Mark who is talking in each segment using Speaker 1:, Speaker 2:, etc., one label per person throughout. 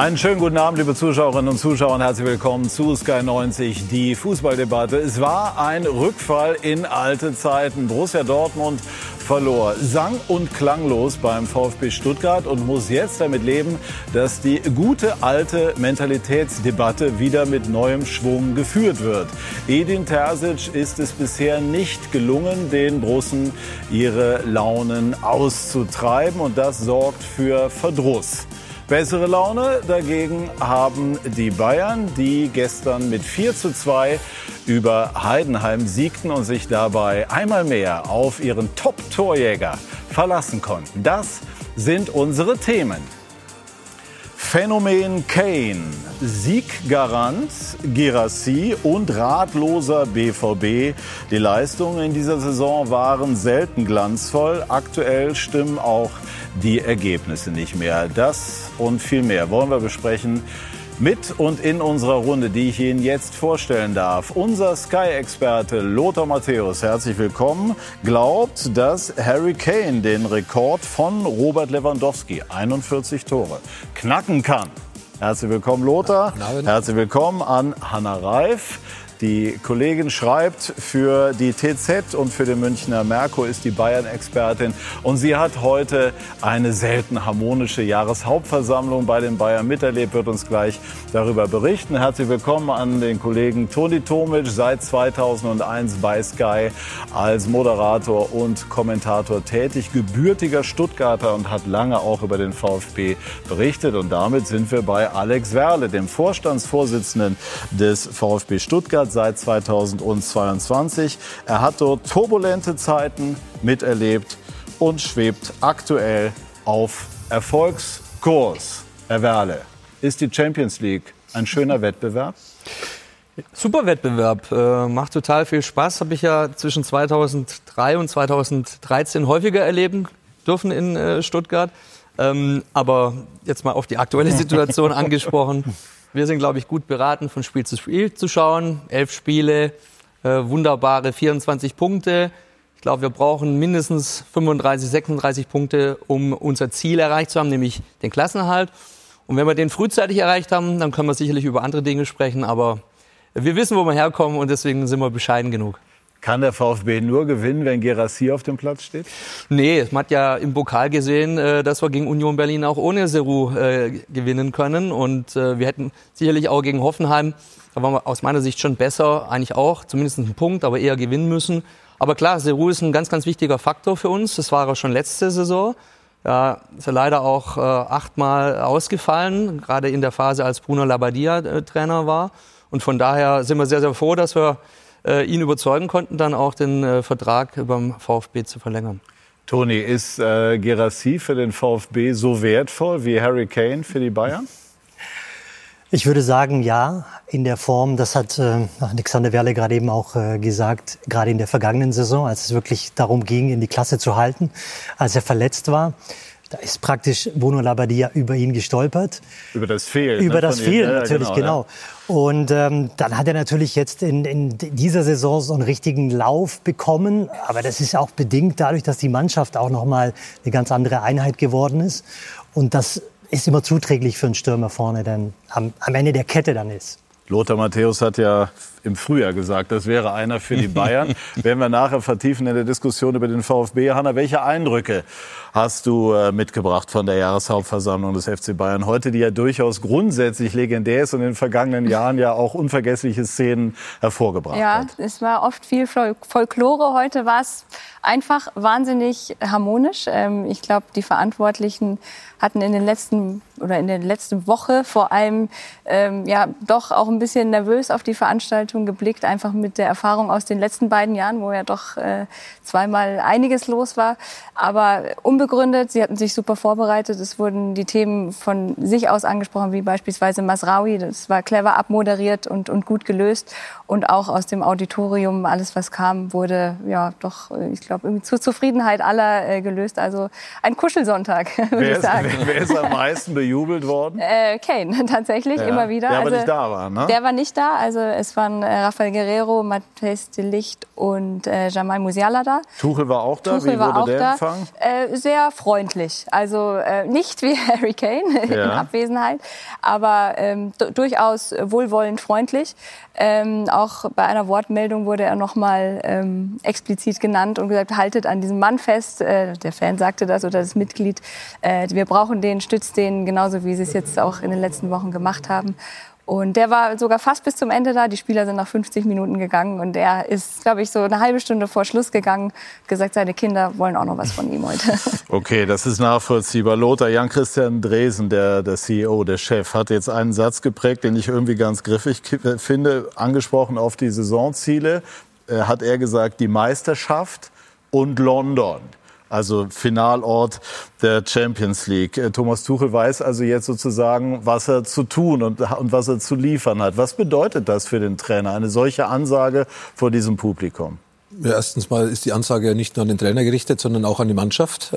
Speaker 1: Einen schönen guten Abend, liebe Zuschauerinnen und Zuschauer, und herzlich willkommen zu Sky 90, die Fußballdebatte. Es war ein Rückfall in alte Zeiten. Borussia Dortmund verlor sang- und klanglos beim VfB Stuttgart und muss jetzt damit leben, dass die gute alte Mentalitätsdebatte wieder mit neuem Schwung geführt wird. Edin Terzic ist es bisher nicht gelungen, den Russen ihre Launen auszutreiben und das sorgt für Verdruss. Bessere Laune dagegen haben die Bayern, die gestern mit 4 zu 2 über Heidenheim siegten und sich dabei einmal mehr auf ihren Top-Torjäger verlassen konnten. Das sind unsere Themen. Phänomen Kane, Sieggarant Girassi und ratloser BVB. Die Leistungen in dieser Saison waren selten glanzvoll. Aktuell stimmen auch die Ergebnisse nicht mehr. Das und viel mehr wollen wir besprechen mit und in unserer Runde, die ich Ihnen jetzt vorstellen darf. Unser Sky-Experte Lothar Matthäus, herzlich willkommen, glaubt, dass Harry Kane den Rekord von Robert Lewandowski, 41 Tore, knacken kann. Herzlich willkommen, Lothar. Herzlich willkommen an Hanna Reif. Die Kollegin schreibt für die TZ und für den Münchner Merkur ist die Bayern-Expertin. Und sie hat heute eine selten harmonische Jahreshauptversammlung bei den Bayern miterlebt, wird uns gleich darüber berichten. Herzlich willkommen an den Kollegen Toni Tomic, seit 2001 bei Sky als Moderator und Kommentator tätig, gebürtiger Stuttgarter und hat lange auch über den VfB berichtet. Und damit sind wir bei Alex Werle, dem Vorstandsvorsitzenden des VfB Stuttgart seit 2022. Er hat dort turbulente Zeiten miterlebt und schwebt aktuell auf Erfolgskurs. Herr Werle, ist die Champions League ein schöner Wettbewerb?
Speaker 2: Super Wettbewerb, äh, macht total viel Spaß. Habe ich ja zwischen 2003 und 2013 häufiger erleben dürfen in äh, Stuttgart. Ähm, aber jetzt mal auf die aktuelle Situation angesprochen. Wir sind, glaube ich, gut beraten, von Spiel zu Spiel zu schauen. Elf Spiele, äh, wunderbare 24 Punkte. Ich glaube, wir brauchen mindestens 35, 36 Punkte, um unser Ziel erreicht zu haben, nämlich den Klassenerhalt. Und wenn wir den frühzeitig erreicht haben, dann können wir sicherlich über andere Dinge sprechen. Aber wir wissen, wo wir herkommen und deswegen sind wir bescheiden genug.
Speaker 1: Kann der VfB nur gewinnen, wenn Gerassi auf dem Platz steht?
Speaker 2: Nee, man hat ja im Pokal gesehen, äh, dass wir gegen Union Berlin auch ohne Seru äh, gewinnen können. Und äh, wir hätten sicherlich auch gegen Hoffenheim, da waren wir aus meiner Sicht schon besser, eigentlich auch, zumindest einen Punkt, aber eher gewinnen müssen. Aber klar, Seru ist ein ganz, ganz wichtiger Faktor für uns. Das war er schon letzte Saison. Ja, ist er leider auch achtmal ausgefallen, gerade in der Phase, als Bruno Labbadia Trainer war. Und von daher sind wir sehr, sehr froh, dass wir äh, ihn überzeugen konnten, dann auch den äh, Vertrag beim VfB zu verlängern.
Speaker 1: Toni, ist äh, Gerassi für den VfB so wertvoll wie Harry Kane für die Bayern?
Speaker 3: Ich würde sagen, ja, in der Form, das hat äh, Alexander Werle gerade eben auch äh, gesagt, gerade in der vergangenen Saison, als es wirklich darum ging, in die Klasse zu halten, als er verletzt war. Da ist praktisch Bruno Labbadia über ihn gestolpert.
Speaker 1: Über das Fehlen.
Speaker 3: Über
Speaker 1: ne,
Speaker 3: das Fehlen
Speaker 1: ihm. Ja,
Speaker 3: natürlich, genau. Und ähm, dann hat er natürlich jetzt in, in dieser Saison so einen richtigen Lauf bekommen. Aber das ist auch bedingt dadurch, dass die Mannschaft auch nochmal eine ganz andere Einheit geworden ist. Und das ist immer zuträglich für einen Stürmer vorne, dann am, am Ende der Kette dann ist.
Speaker 1: Lothar Matthäus hat ja im Frühjahr gesagt, das wäre einer für die Bayern. Werden wir nachher vertiefen in der Diskussion über den VfB. Hanna, welche Eindrücke hast du äh, mitgebracht von der Jahreshauptversammlung des FC Bayern heute, die ja durchaus grundsätzlich legendär ist und in den vergangenen Jahren ja auch unvergessliche Szenen hervorgebracht
Speaker 4: ja,
Speaker 1: hat?
Speaker 4: Ja, es war oft viel Folklore. Heute war es einfach wahnsinnig harmonisch. Ähm, ich glaube, die Verantwortlichen hatten in den letzten oder in der letzten Woche vor allem ähm, ja doch auch ein bisschen nervös auf die Veranstaltung geblickt, einfach mit der Erfahrung aus den letzten beiden Jahren, wo ja doch äh, zweimal einiges los war. Aber unbegründet, sie hatten sich super vorbereitet. Es wurden die Themen von sich aus angesprochen, wie beispielsweise Masraoui. Das war clever abmoderiert und, und gut gelöst. Und auch aus dem Auditorium, alles was kam, wurde ja doch, ich glaube, zur Zufriedenheit aller äh, gelöst. Also ein Kuschelsonntag, würde ich sagen.
Speaker 1: Wer, wer ist am meisten bejubelt worden?
Speaker 4: Äh, Kane, tatsächlich,
Speaker 1: Ja,
Speaker 4: immer wieder.
Speaker 1: der aber
Speaker 4: also,
Speaker 1: nicht da war, ne?
Speaker 4: Der war nicht da. Also es waren äh, Rafael Guerrero, Matthäus de Licht und äh, Jamal Musiala da.
Speaker 1: Tuchel war auch da.
Speaker 4: Tuchel
Speaker 1: Wie
Speaker 4: war
Speaker 1: wurde
Speaker 4: auch
Speaker 1: der
Speaker 4: da.
Speaker 1: empfangen?
Speaker 4: Äh, sehr freundlich. Also äh, nicht wie Harry Kane in
Speaker 1: Ja.
Speaker 4: Abwesenheit, aber ähm, du- durchaus wohlwollend freundlich. Ähm, auch bei einer Wortmeldung wurde er nochmal ähm, explizit genannt und gesagt, haltet an diesem Mann fest. Äh, der Fan sagte das oder das Mitglied. Äh, wir brauchen den, stützt den, genauso wie sie es jetzt auch in den letzten Wochen gemacht haben. Und der war sogar fast bis zum Ende da. Die Spieler sind nach 50 Minuten gegangen und er ist, glaube ich, so eine halbe Stunde vor Schluss gegangen, gesagt, seine Kinder wollen auch noch was von ihm heute.
Speaker 1: Okay, das ist nachvollziehbar. Lothar, Jan-Christian Dresen, der, der CEO, der Chef, hat jetzt einen Satz geprägt, den ich irgendwie ganz griffig ki- finde, angesprochen auf die Saisonziele. Äh, hat er gesagt, die Meisterschaft und London. Also Finalort der Champions League. Äh, Thomas Tuchel weiß also jetzt sozusagen, was er zu tun und, und was er zu liefern hat. Was bedeutet das für den Trainer, eine solche Ansage vor diesem Publikum?
Speaker 5: Ja, erstens mal ist die Ansage ja nicht nur an den Trainer gerichtet, sondern auch an die Mannschaft.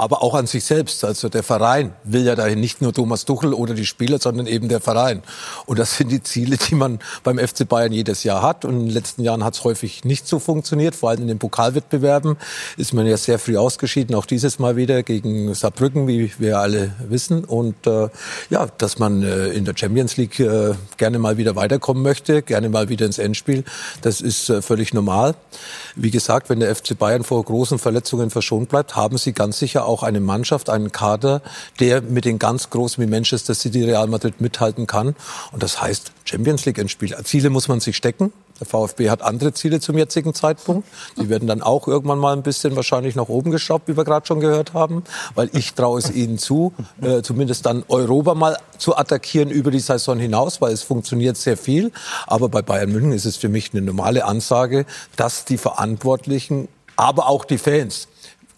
Speaker 5: Aber auch an sich selbst. Also der Verein will ja dahin nicht nur Thomas Tuchel oder die Spieler, sondern eben der Verein. Und das sind die Ziele, die man beim FC Bayern jedes Jahr hat. Und in den letzten Jahren hat es häufig nicht so funktioniert. Vor allem in den Pokalwettbewerben ist man ja sehr früh ausgeschieden. Auch dieses Mal wieder gegen Saarbrücken, wie wir alle wissen. Und äh, ja, dass man äh, in der Champions League äh, gerne mal wieder weiterkommen möchte, gerne mal wieder ins Endspiel, das ist äh, völlig normal. Wie gesagt, wenn der FC Bayern vor großen Verletzungen verschont bleibt, haben sie ganz sicher eine Mannschaft, einen Kader, der mit den ganz Großen wie Manchester City, Real Madrid mithalten kann. Und das heißt Champions League Endspiel. Ziele muss man sich stecken. Der VfB hat andere Ziele zum jetzigen Zeitpunkt. Die werden dann auch irgendwann mal ein bisschen wahrscheinlich nach oben geschraubt, wie wir gerade schon gehört haben. Weil ich traue es ihnen zu, äh, zumindest dann Europa mal zu attackieren über die Saison hinaus, weil es funktioniert sehr viel. Aber bei Bayern München ist es für mich eine normale Ansage, dass die Verantwortlichen, aber auch die Fans,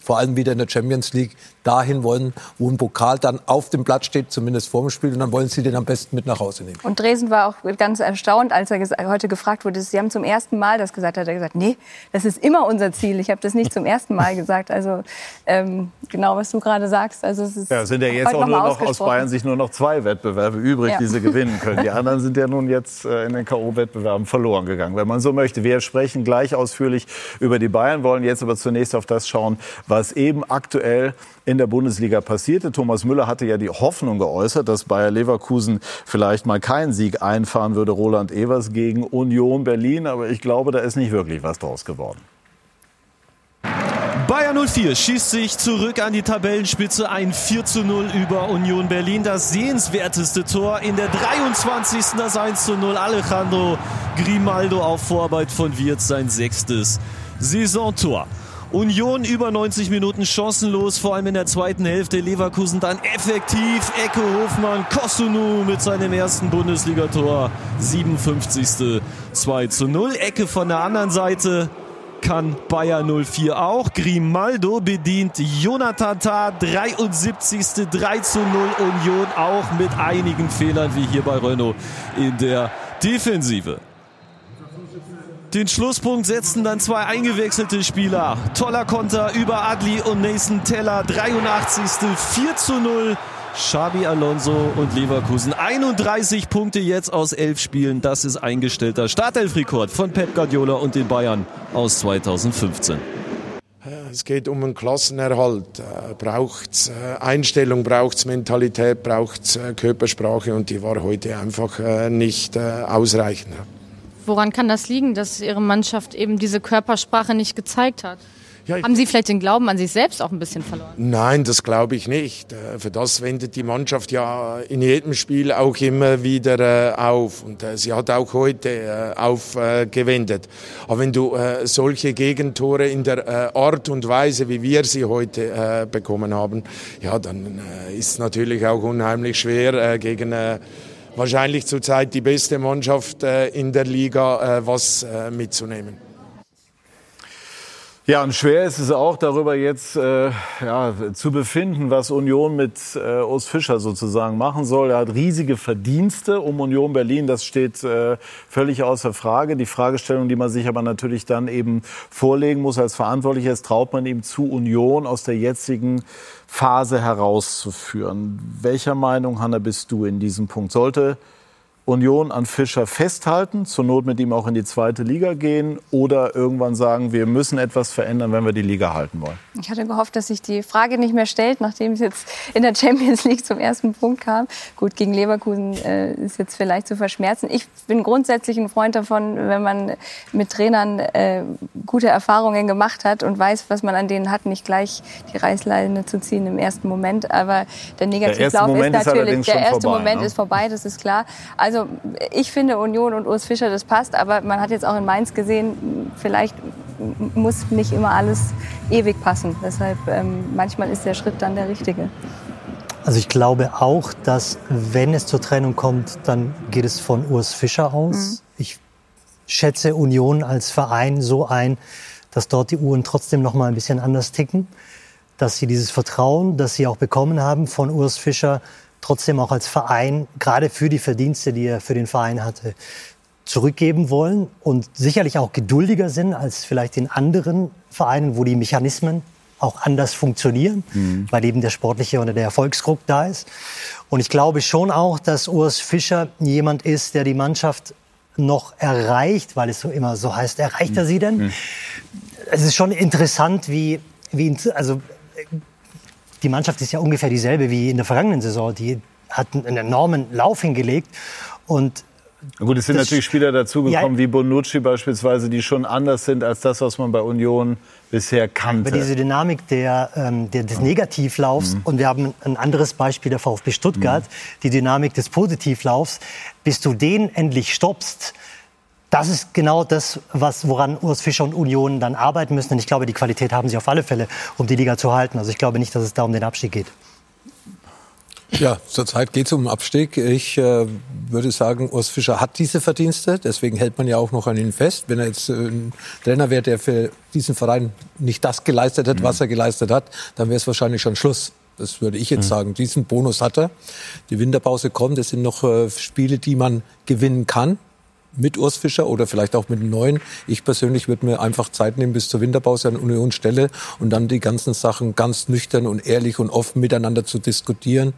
Speaker 5: vor allem wieder in der Champions League dahin wollen, wo ein Pokal dann auf dem Blatt steht, zumindest vor dem Spiel, und dann wollen sie den am besten mit nach Hause nehmen.
Speaker 4: Und Dresden war auch ganz erstaunt, als er heute gefragt wurde. Sie haben zum ersten Mal das gesagt. Hat er gesagt, nee, das ist immer unser Ziel. Ich habe das nicht zum ersten Mal gesagt. Also ähm, genau, was du gerade sagst. Also es ist
Speaker 1: Ja, es sind ja jetzt auch nur noch aus. Bayern sich nur noch zwei Wettbewerbe übrig,
Speaker 4: Ja.
Speaker 1: die sie gewinnen können. Die anderen sind ja nun jetzt äh, in den K.O.-Wettbewerben verloren gegangen, wenn man so möchte. Wir sprechen gleich ausführlich über die Bayern, wollen jetzt aber zunächst auf das schauen, was eben aktuell in der Bundesliga passierte. Thomas Müller hatte ja die Hoffnung geäußert, dass Bayer Leverkusen vielleicht mal keinen Sieg einfahren würde, Roland Evers gegen Union Berlin. Aber ich glaube, da ist nicht wirklich was draus geworden.
Speaker 6: Bayern 04 schießt sich zurück an die Tabellenspitze. Ein 4 zu 0 über Union Berlin. Das sehenswerteste Tor in der 23. Das 1 zu 0. Alejandro Grimaldo auf Vorarbeit von Wirtz sein sechstes Saisontor. Union über 90 Minuten chancenlos, vor allem in der zweiten Hälfte. Leverkusen dann effektiv. Ecke Hofmann, Kosunu mit seinem ersten Bundesligator. 57. 2 zu 0. Ecke von der anderen Seite kann Bayer 04 auch. Grimaldo bedient Jonathan Tah, 73. 3 zu 0 Union auch mit einigen Fehlern wie hier bei Renault in der Defensive. Den Schlusspunkt setzten dann zwei eingewechselte Spieler. Toller Konter über Adli und Nathan Teller, 83. 4 zu 0. Xabi Alonso und Leverkusen. 31 Punkte jetzt aus elf Spielen. Das ist eingestellter Startelfrekord von Pep Guardiola und den Bayern aus 2015.
Speaker 7: Es geht um einen Klassenerhalt. Äh, braucht's äh, Einstellung, braucht's Mentalität, braucht's äh, Körpersprache und die war heute einfach nicht ausreichend.
Speaker 8: Woran kann das liegen, dass Ihre Mannschaft eben diese Körpersprache nicht gezeigt hat?
Speaker 7: Ja,
Speaker 8: Haben Sie vielleicht den Glauben an sich selbst auch ein bisschen verloren?
Speaker 7: Nein, das glaube ich nicht. Äh, Für das wendet die Mannschaft ja in jedem Spiel auch immer wieder äh, auf. Und äh, sie hat auch heute aufgewendet. Aber wenn du solche Gegentore in der Art und Weise, wie wir sie heute bekommen haben, ja, dann ist es natürlich auch unheimlich schwer gegen wahrscheinlich zurzeit die beste Mannschaft äh, in der Liga äh, was äh, mitzunehmen.
Speaker 1: Ja, und schwer ist es auch, darüber jetzt äh, ja, zu befinden, was Union mit äh, Urs Fischer sozusagen machen soll. Er hat riesige Verdienste um Union Berlin, das steht äh, völlig außer Frage. Die Fragestellung, die man sich aber natürlich dann eben vorlegen muss als Verantwortlicher, ist, traut man ihm zu, Union aus der jetzigen Phase herauszuführen. Welcher Meinung, Hanna, bist du in diesem Punkt? Sollte Union an Fischer festhalten, zur Not mit ihm auch in die zweite Liga gehen oder irgendwann sagen, wir müssen etwas verändern, wenn wir die Liga halten wollen?
Speaker 4: Ich hatte gehofft, dass sich die Frage nicht mehr stellt, nachdem es jetzt in der Champions League zum ersten Punkt kam. Gut, gegen Leverkusen äh, ist jetzt vielleicht zu verschmerzen. Ich bin grundsätzlich ein Freund davon, wenn man mit Trainern äh, gute Erfahrungen gemacht hat und weiß, was man an denen hat, nicht gleich die Reißleine zu ziehen im ersten Moment. Aber der Negativlauf ist natürlich, ist der erste vorbei, Moment ne? ist vorbei, das ist klar. Also also ich finde Union und Urs Fischer, das passt, aber man hat jetzt auch in Mainz gesehen, vielleicht muss nicht immer alles ewig passen. Deshalb ähm, manchmal ist der Schritt dann der richtige.
Speaker 3: Also ich glaube auch, dass wenn es zur Trennung kommt, dann geht es von Urs Fischer aus. Mhm. Ich schätze Union als Verein so ein, dass dort die Uhren trotzdem noch mal ein bisschen anders ticken, dass sie dieses Vertrauen, das sie auch bekommen haben von Urs Fischer, trotzdem auch als Verein, gerade für die Verdienste, die er für den Verein hatte, zurückgeben wollen und sicherlich auch geduldiger sind als vielleicht in anderen Vereinen, wo die Mechanismen auch anders funktionieren, mhm. weil eben der sportliche oder der Erfolgsdruck da ist. Und ich glaube schon auch, dass Urs Fischer jemand ist, der die Mannschaft noch erreicht, weil es so immer so heißt, erreicht er sie denn? Mhm. Es ist schon interessant, wie, wie also die Mannschaft ist ja ungefähr dieselbe wie in der vergangenen Saison. Die hat einen enormen Lauf hingelegt und
Speaker 1: Gut, es sind natürlich Spieler dazugekommen, ja, wie Bonucci beispielsweise, die schon anders sind als das, was man bei Union bisher kannte.
Speaker 3: Aber diese Dynamik der, ähm, der des Negativlaufs, mhm. und wir haben ein anderes Beispiel der VfB Stuttgart, mhm. die Dynamik des Positivlaufs, bis du den endlich stoppst, das ist genau das, was, woran Urs Fischer und Union dann arbeiten müssen. Und ich glaube, die Qualität haben sie auf alle Fälle, um die Liga zu halten. Also ich glaube nicht, dass es da um den Abstieg geht.
Speaker 5: Ja, zurzeit geht es um den Abstieg. Ich äh, würde sagen, Urs Fischer hat diese Verdienste, deswegen hält man ja auch noch an ihn fest. Wenn er jetzt äh, ein Trainer wäre, der für diesen Verein nicht das geleistet hat, mhm. was er geleistet hat, dann wäre es wahrscheinlich schon Schluss. Das würde ich jetzt mhm. sagen. Diesen Bonus hat er. Die Winterpause kommt. Es sind noch äh, Spiele, die man gewinnen kann mit Urs Fischer oder vielleicht auch mit einem neuen. Ich persönlich würde mir einfach Zeit nehmen bis zur Winterpause an Union Stelle und dann die ganzen Sachen ganz nüchtern und ehrlich und offen miteinander zu diskutieren,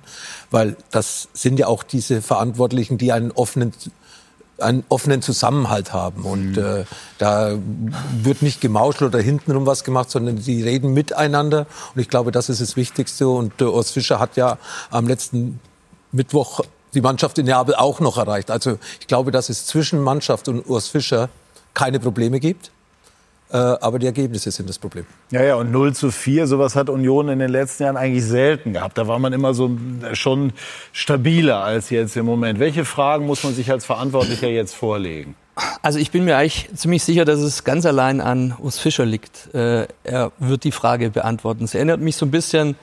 Speaker 5: weil das sind ja auch diese Verantwortlichen, die einen offenen einen offenen Zusammenhalt haben. Und mhm. äh, da wird nicht gemauschelt oder hintenrum was gemacht, sondern die reden miteinander. Und ich glaube, das ist das Wichtigste. Und äh, Urs Fischer hat ja am letzten Mittwoch die Mannschaft in Neapel auch noch erreicht. Also ich glaube, dass es zwischen Mannschaft und Urs Fischer keine Probleme gibt. Äh, aber die Ergebnisse sind das Problem.
Speaker 1: Ja, ja, und 0 zu 4, sowas hat Union in den letzten Jahren eigentlich selten gehabt. Da war man immer so schon stabiler als jetzt im Moment. Welche Fragen muss man sich als Verantwortlicher jetzt vorlegen?
Speaker 2: Also ich bin mir eigentlich ziemlich sicher, dass es ganz allein an Urs Fischer liegt. Äh, er wird die Frage beantworten. Es erinnert mich so ein bisschen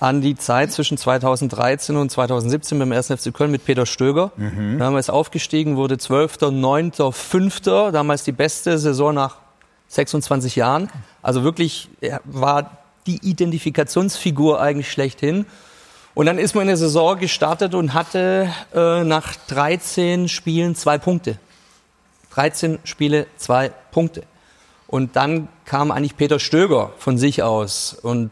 Speaker 2: an die Zeit zwischen 2013 und 2017 beim 1. FC Köln mit Peter Stöger. Mhm. Damals aufgestiegen, wurde 12., 9., 5., damals die beste Saison nach 26 Jahren. Also wirklich, er war die Identifikationsfigur eigentlich schlechthin. Und dann ist man in der Saison gestartet und hatte äh, nach 13 Spielen zwei Punkte. 13 Spiele, zwei Punkte. Und dann kam eigentlich Peter Stöger von sich aus und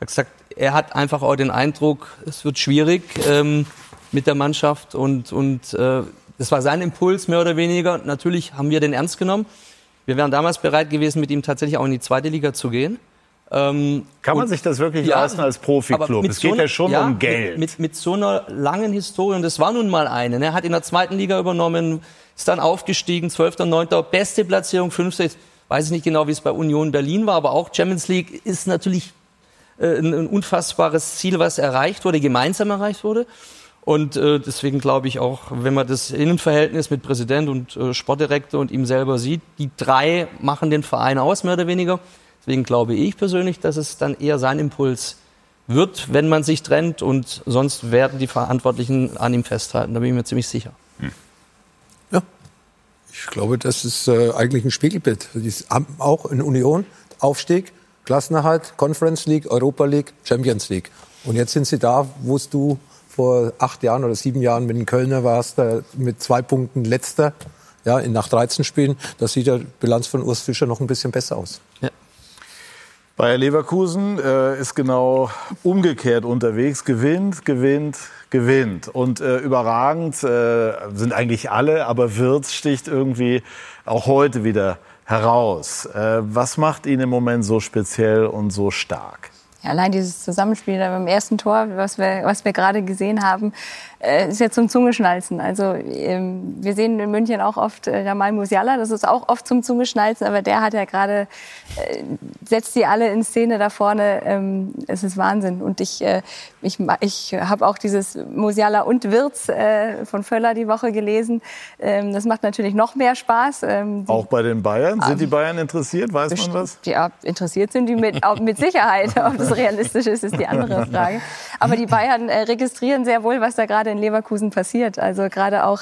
Speaker 2: hat gesagt, er hat einfach auch den Eindruck, es wird schwierig ähm, mit der Mannschaft und, und äh, das war sein Impuls mehr oder weniger. Natürlich haben wir den ernst genommen. Wir wären damals bereit gewesen, mit ihm tatsächlich auch in die zweite Liga zu gehen.
Speaker 1: Ähm, Kann man sich das wirklich ja, leisten als Profiklub? Es geht so ja schon ja, um Geld.
Speaker 2: Mit, mit, mit, so einer langen Historie, und das war nun mal eine. Ne? Er hat in der zweiten Liga übernommen, ist dann aufgestiegen, 12., 9., beste Platzierung, 5. Weiß ich nicht genau, wie es bei Union Berlin war, aber auch Champions League ist natürlich äh, ein, ein unfassbares Ziel, was erreicht wurde, gemeinsam erreicht wurde. Und äh, deswegen glaube ich auch, wenn man das Innenverhältnis mit Präsident und äh, Sportdirektor und ihm selber sieht, die drei machen den Verein aus, mehr oder weniger. Deswegen glaube ich persönlich, dass es dann eher sein Impuls wird, wenn man sich trennt und sonst werden die Verantwortlichen an ihm festhalten. Da bin ich mir ziemlich sicher. Hm.
Speaker 5: Ja, ich glaube, das ist äh, eigentlich ein Spiegelbild. Die haben auch in Union Aufstieg, Klassenerhalt, Conference League, Europa League, Champions League. Und jetzt sind sie da, wo du vor acht Jahren oder sieben Jahren mit den Kölner warst, mit zwei Punkten letzter, ja, in nach 13 Spielen. Da sieht der Bilanz von Urs Fischer noch ein bisschen besser aus. Ja.
Speaker 1: Bayer Leverkusen äh, ist genau umgekehrt unterwegs, gewinnt, gewinnt, gewinnt. Und äh, überragend äh, sind eigentlich alle, aber Wirtz sticht irgendwie auch heute wieder heraus. Äh, was macht ihn im Moment so speziell und so stark?
Speaker 4: Ja, allein dieses Zusammenspiel beim ersten Tor, was wir, was wir gerade gesehen haben, äh, ist ja zum Zungeschnalzen. Also ähm, wir sehen in München auch oft äh, Jamal Musiala, das ist auch oft zum Zungeschnalzen, aber der hat ja gerade, äh, setzt die alle in Szene da vorne. Ähm, es ist Wahnsinn. Und ich, äh, ich, ich habe auch dieses Musiala und Wirz äh, von Völler die Woche gelesen. Ähm, das macht natürlich noch mehr Spaß.
Speaker 1: Ähm, auch bei den Bayern? Sind die Bayern interessiert? Weiß man was?
Speaker 4: Ja, interessiert sind die mit, mit Sicherheit. Ob das realistisch ist, ist die andere Frage. Aber die Bayern äh, registrieren sehr wohl, was da gerade in Leverkusen passiert. Also gerade auch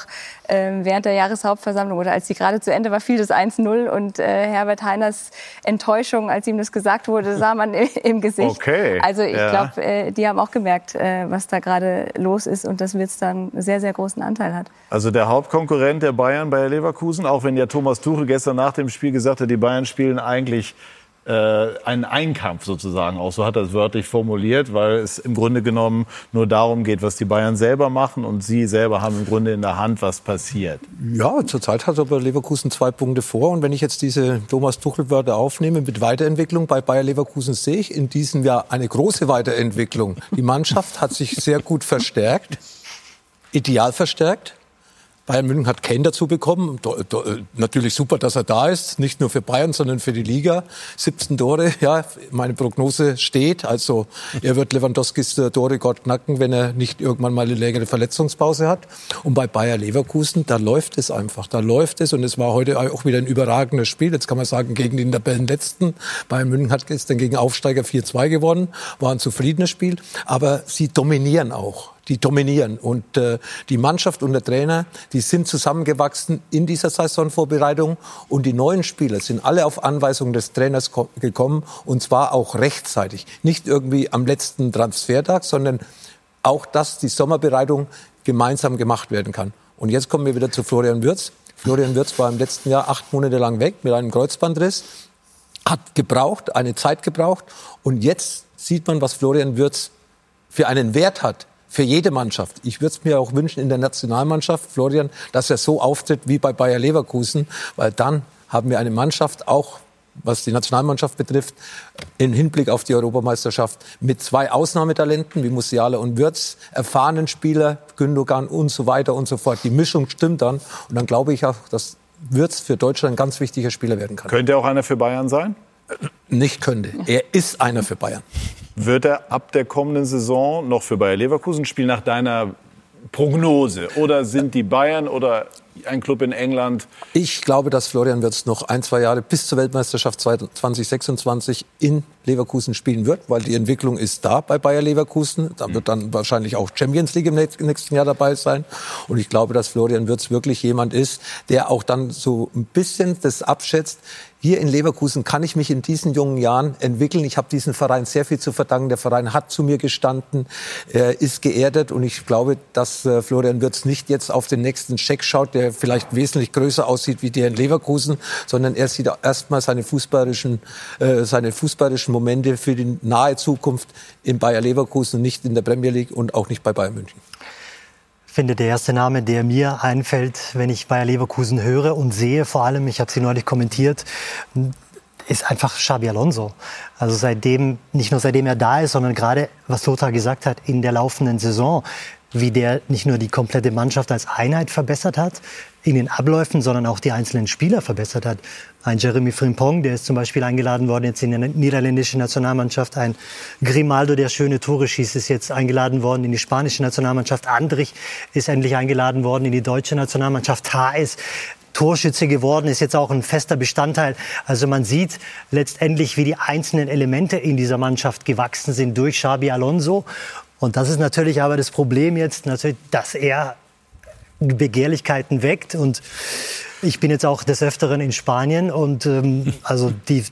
Speaker 4: ähm, während der Jahreshauptversammlung oder als die gerade zu Ende war, fiel das 1-0 und äh, Herbert Heiners Enttäuschung, als ihm das gesagt wurde, sah man im Gesicht.
Speaker 1: Okay.
Speaker 4: Also ich
Speaker 1: Ja.
Speaker 4: glaube, äh, die haben auch gemerkt, äh, was da gerade los ist und dass Wirtz dann einen sehr, sehr großen Anteil hat.
Speaker 1: Also der Hauptkonkurrent der Bayern bei Leverkusen, auch wenn ja Thomas Tuchel gestern nach dem Spiel gesagt hat, die Bayern spielen eigentlich einen Einkampf sozusagen, auch so hat er es wörtlich formuliert, weil es im Grunde genommen nur darum geht, was die Bayern selber machen und sie selber haben im Grunde in der Hand, was passiert.
Speaker 5: Ja, zurzeit hat aber Leverkusen zwei Punkte vor. Und wenn ich jetzt diese Thomas Tuchel-Wörter aufnehme mit Weiterentwicklung bei Bayer Leverkusen, sehe ich in diesem Jahr eine große Weiterentwicklung. Die Mannschaft hat sich sehr gut verstärkt, ideal verstärkt. Bayern München hat Kane dazu bekommen. Natürlich super, dass er da ist. Nicht nur für Bayern, sondern für die Liga. 17 Tore, ja, meine Prognose steht. Also er wird Lewandowskis äh, Torrekord knacken, wenn er nicht irgendwann mal eine längere Verletzungspause hat. Und bei Bayer Leverkusen, da läuft es einfach. Da läuft es. Und es war heute auch wieder ein überragendes Spiel. Jetzt kann man sagen, gegen den Tabellenletzten. Bayern München hat gestern gegen Aufsteiger 4-2 gewonnen. War ein zufriedenes Spiel. Aber sie dominieren auch die dominieren. Und äh, die Mannschaft und der Trainer, die sind zusammengewachsen in dieser Saisonvorbereitung. Und die neuen Spieler sind alle auf Anweisung des Trainers ko- gekommen. Und zwar auch rechtzeitig. Nicht irgendwie am letzten Transfertag, sondern auch, dass die Sommerbereitung gemeinsam gemacht werden kann. Und jetzt kommen wir wieder zu Florian Würz. Florian Würz war im letzten Jahr acht Monate lang weg mit einem Kreuzbandriss hat gebraucht, eine Zeit gebraucht. Und jetzt sieht man, was Florian Würz für einen Wert hat für jede Mannschaft. Ich würde es mir auch wünschen in der Nationalmannschaft, Florian, dass er so auftritt wie bei Bayer Leverkusen, weil dann haben wir eine Mannschaft auch was die Nationalmannschaft betrifft, im Hinblick auf die Europameisterschaft mit zwei Ausnahmetalenten wie Musiala und Würz, erfahrenen Spieler, Gündogan und so weiter und so fort. Die Mischung stimmt dann und dann glaube ich auch, dass Würz für Deutschland ein ganz wichtiger Spieler werden kann.
Speaker 1: Könnte auch einer für Bayern sein?
Speaker 5: Nicht könnte. Er ist einer für Bayern.
Speaker 1: Wird er ab der kommenden Saison noch für Bayer Leverkusen spielen nach deiner Prognose? Oder sind die Bayern oder ein Club in England?
Speaker 5: Ich glaube, dass Florian Wirtz noch ein, zwei Jahre bis zur Weltmeisterschaft 2026 in Leverkusen spielen wird, weil die Entwicklung ist da bei Bayer Leverkusen. Da wird dann wahrscheinlich auch Champions League im nächsten- Jahr dabei sein. Und ich glaube, dass Florian Wirtz wirklich jemand ist, der auch dann so ein bisschen das abschätzt. Hier in Leverkusen kann ich mich in diesen jungen Jahren entwickeln. Ich habe diesem Verein sehr viel zu verdanken. Der Verein hat zu mir gestanden, er ist geerdet und ich glaube, dass äh, Florian Wirtz nicht jetzt auf den nächsten Scheck schaut, der vielleicht wesentlich größer aussieht wie der in Leverkusen, sondern er sieht erstmal seine fußballerischen, äh, seine fußballerischen Momente für die nahe Zukunft in Bayer Leverkusen nicht in der Premier League und auch nicht bei Bayern München.
Speaker 3: Ich finde, der erste Name, der mir einfällt, wenn ich Bayer Leverkusen höre und sehe, vor allem, ich habe sie neulich kommentiert, ist einfach Xabi Alonso. Also seitdem, nicht nur seitdem er da ist, sondern gerade, was Lothar gesagt hat, in der laufenden Saison, wie der nicht nur die komplette Mannschaft als Einheit verbessert hat, in den Abläufen, sondern auch die einzelnen Spieler verbessert hat. Ein Jeremy Frimpong, der ist zum Beispiel eingeladen worden jetzt in die niederländische Nationalmannschaft. Ein Grimaldo, der schöne Tore schießt, ist jetzt eingeladen worden in die spanische Nationalmannschaft. Andrich ist endlich eingeladen worden in die deutsche Nationalmannschaft. Ist Torschütze geworden, ist jetzt auch ein fester Bestandteil. Also man sieht letztendlich, wie die einzelnen Elemente in dieser Mannschaft gewachsen sind durch Xabi Alonso. Und das ist natürlich aber das Problem jetzt, natürlich, dass er Begehrlichkeiten weckt. Und ich bin jetzt auch des Öfteren in Spanien und ähm, also die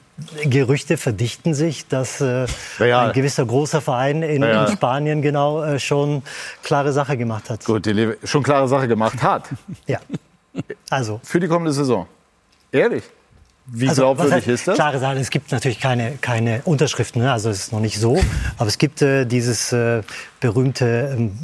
Speaker 3: Gerüchte verdichten sich, dass äh,
Speaker 1: Real.
Speaker 3: ein gewisser großer Verein in,
Speaker 1: Real.
Speaker 3: in Spanien genau äh, schon klare Sache gemacht hat.
Speaker 1: Gut, die schon klare Sache gemacht hat.
Speaker 3: Ja. Also,
Speaker 1: Für die kommende Saison. Ehrlich? Wie
Speaker 3: Also,
Speaker 1: glaubwürdig
Speaker 3: heißt,
Speaker 1: ist das?
Speaker 3: Klare Sache, es gibt natürlich keine, keine Unterschriften, ne? also es ist noch nicht so. Aber es gibt äh, dieses äh, berühmte ähm,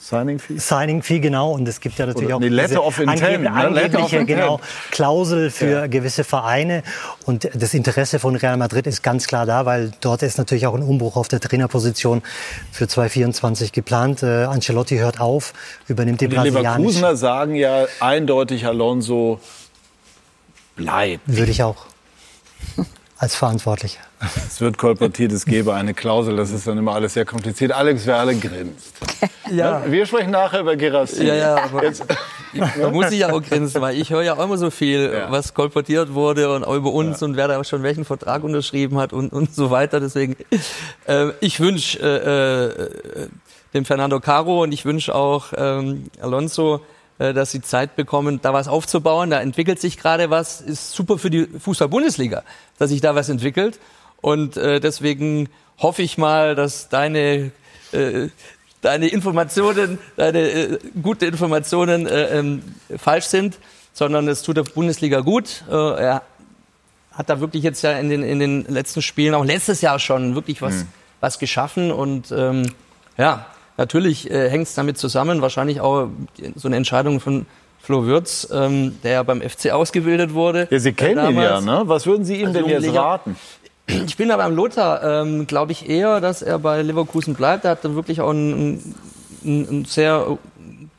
Speaker 1: Signing Fee?
Speaker 3: Signing Fee, genau. Und es gibt ja natürlich
Speaker 1: Oder-
Speaker 3: auch
Speaker 1: nee, Letter of Intent, ne?
Speaker 3: Angebliche genau, Klausel für
Speaker 1: Ja.
Speaker 3: gewisse Vereine. Und das Interesse von Real Madrid ist ganz klar da, weil dort ist natürlich auch ein Umbruch auf der Trainerposition für 2024 geplant. Äh, Ancelotti hört auf, übernimmt die,
Speaker 1: Die
Speaker 3: brasilianische.
Speaker 1: Leverkusener sagen ja eindeutig, Alonso bleibt.
Speaker 3: Würde ich auch als Verantwortlicher.
Speaker 1: Es wird kolportiert, es gäbe eine Klausel. Das ist dann immer alles sehr kompliziert. Alex Werle grinst.
Speaker 2: Ja.
Speaker 1: Wir sprechen nachher über Gerassi.
Speaker 2: Ja, ja, aber
Speaker 1: Jetzt,
Speaker 2: da muss ich ja auch grinsen, weil ich höre ja auch immer so viel,
Speaker 1: Ja.
Speaker 2: was kolportiert wurde und auch über uns und wer da schon welchen Vertrag unterschrieben hat und, und so weiter. Deswegen, äh, ich wünsche äh, äh, dem Fernando Caro und ich wünsche auch ähm, Alonso, dass sie Zeit bekommen, da was aufzubauen. Da entwickelt sich gerade was, ist super für die Fußball-Bundesliga, dass sich da was entwickelt. Und äh, deswegen hoffe ich mal, dass deine äh, deine Informationen, deine äh, gute Informationen äh, ähm, falsch sind, sondern es tut der Bundesliga gut. Äh, er hat da wirklich jetzt ja in den, in den letzten Spielen, auch letztes Jahr schon wirklich was, was geschaffen und ähm, ja, natürlich äh, hängt es damit zusammen, wahrscheinlich auch so eine Entscheidung von Flo Würz, ähm, der ja beim FC ausgebildet wurde.
Speaker 1: ja, Sie kennen
Speaker 2: äh,
Speaker 1: ihn ja, ne? Was würden Sie ihm denn jetzt raten?
Speaker 2: Ich bin da beim Lothar, ähm, glaube ich eher, dass er bei Leverkusen bleibt. Er hat dann wirklich auch ein, ein, ein sehr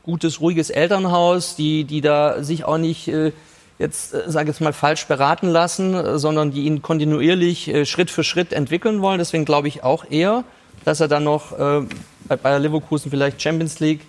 Speaker 2: gutes, ruhiges Elternhaus, die, die da sich auch nicht äh, jetzt, äh, sage jetzt mal, falsch beraten lassen, äh, sondern die ihn kontinuierlich äh, Schritt für Schritt entwickeln wollen. Deswegen glaube ich auch eher, dass er dann noch äh, bei Bayer Leverkusen vielleicht Champions League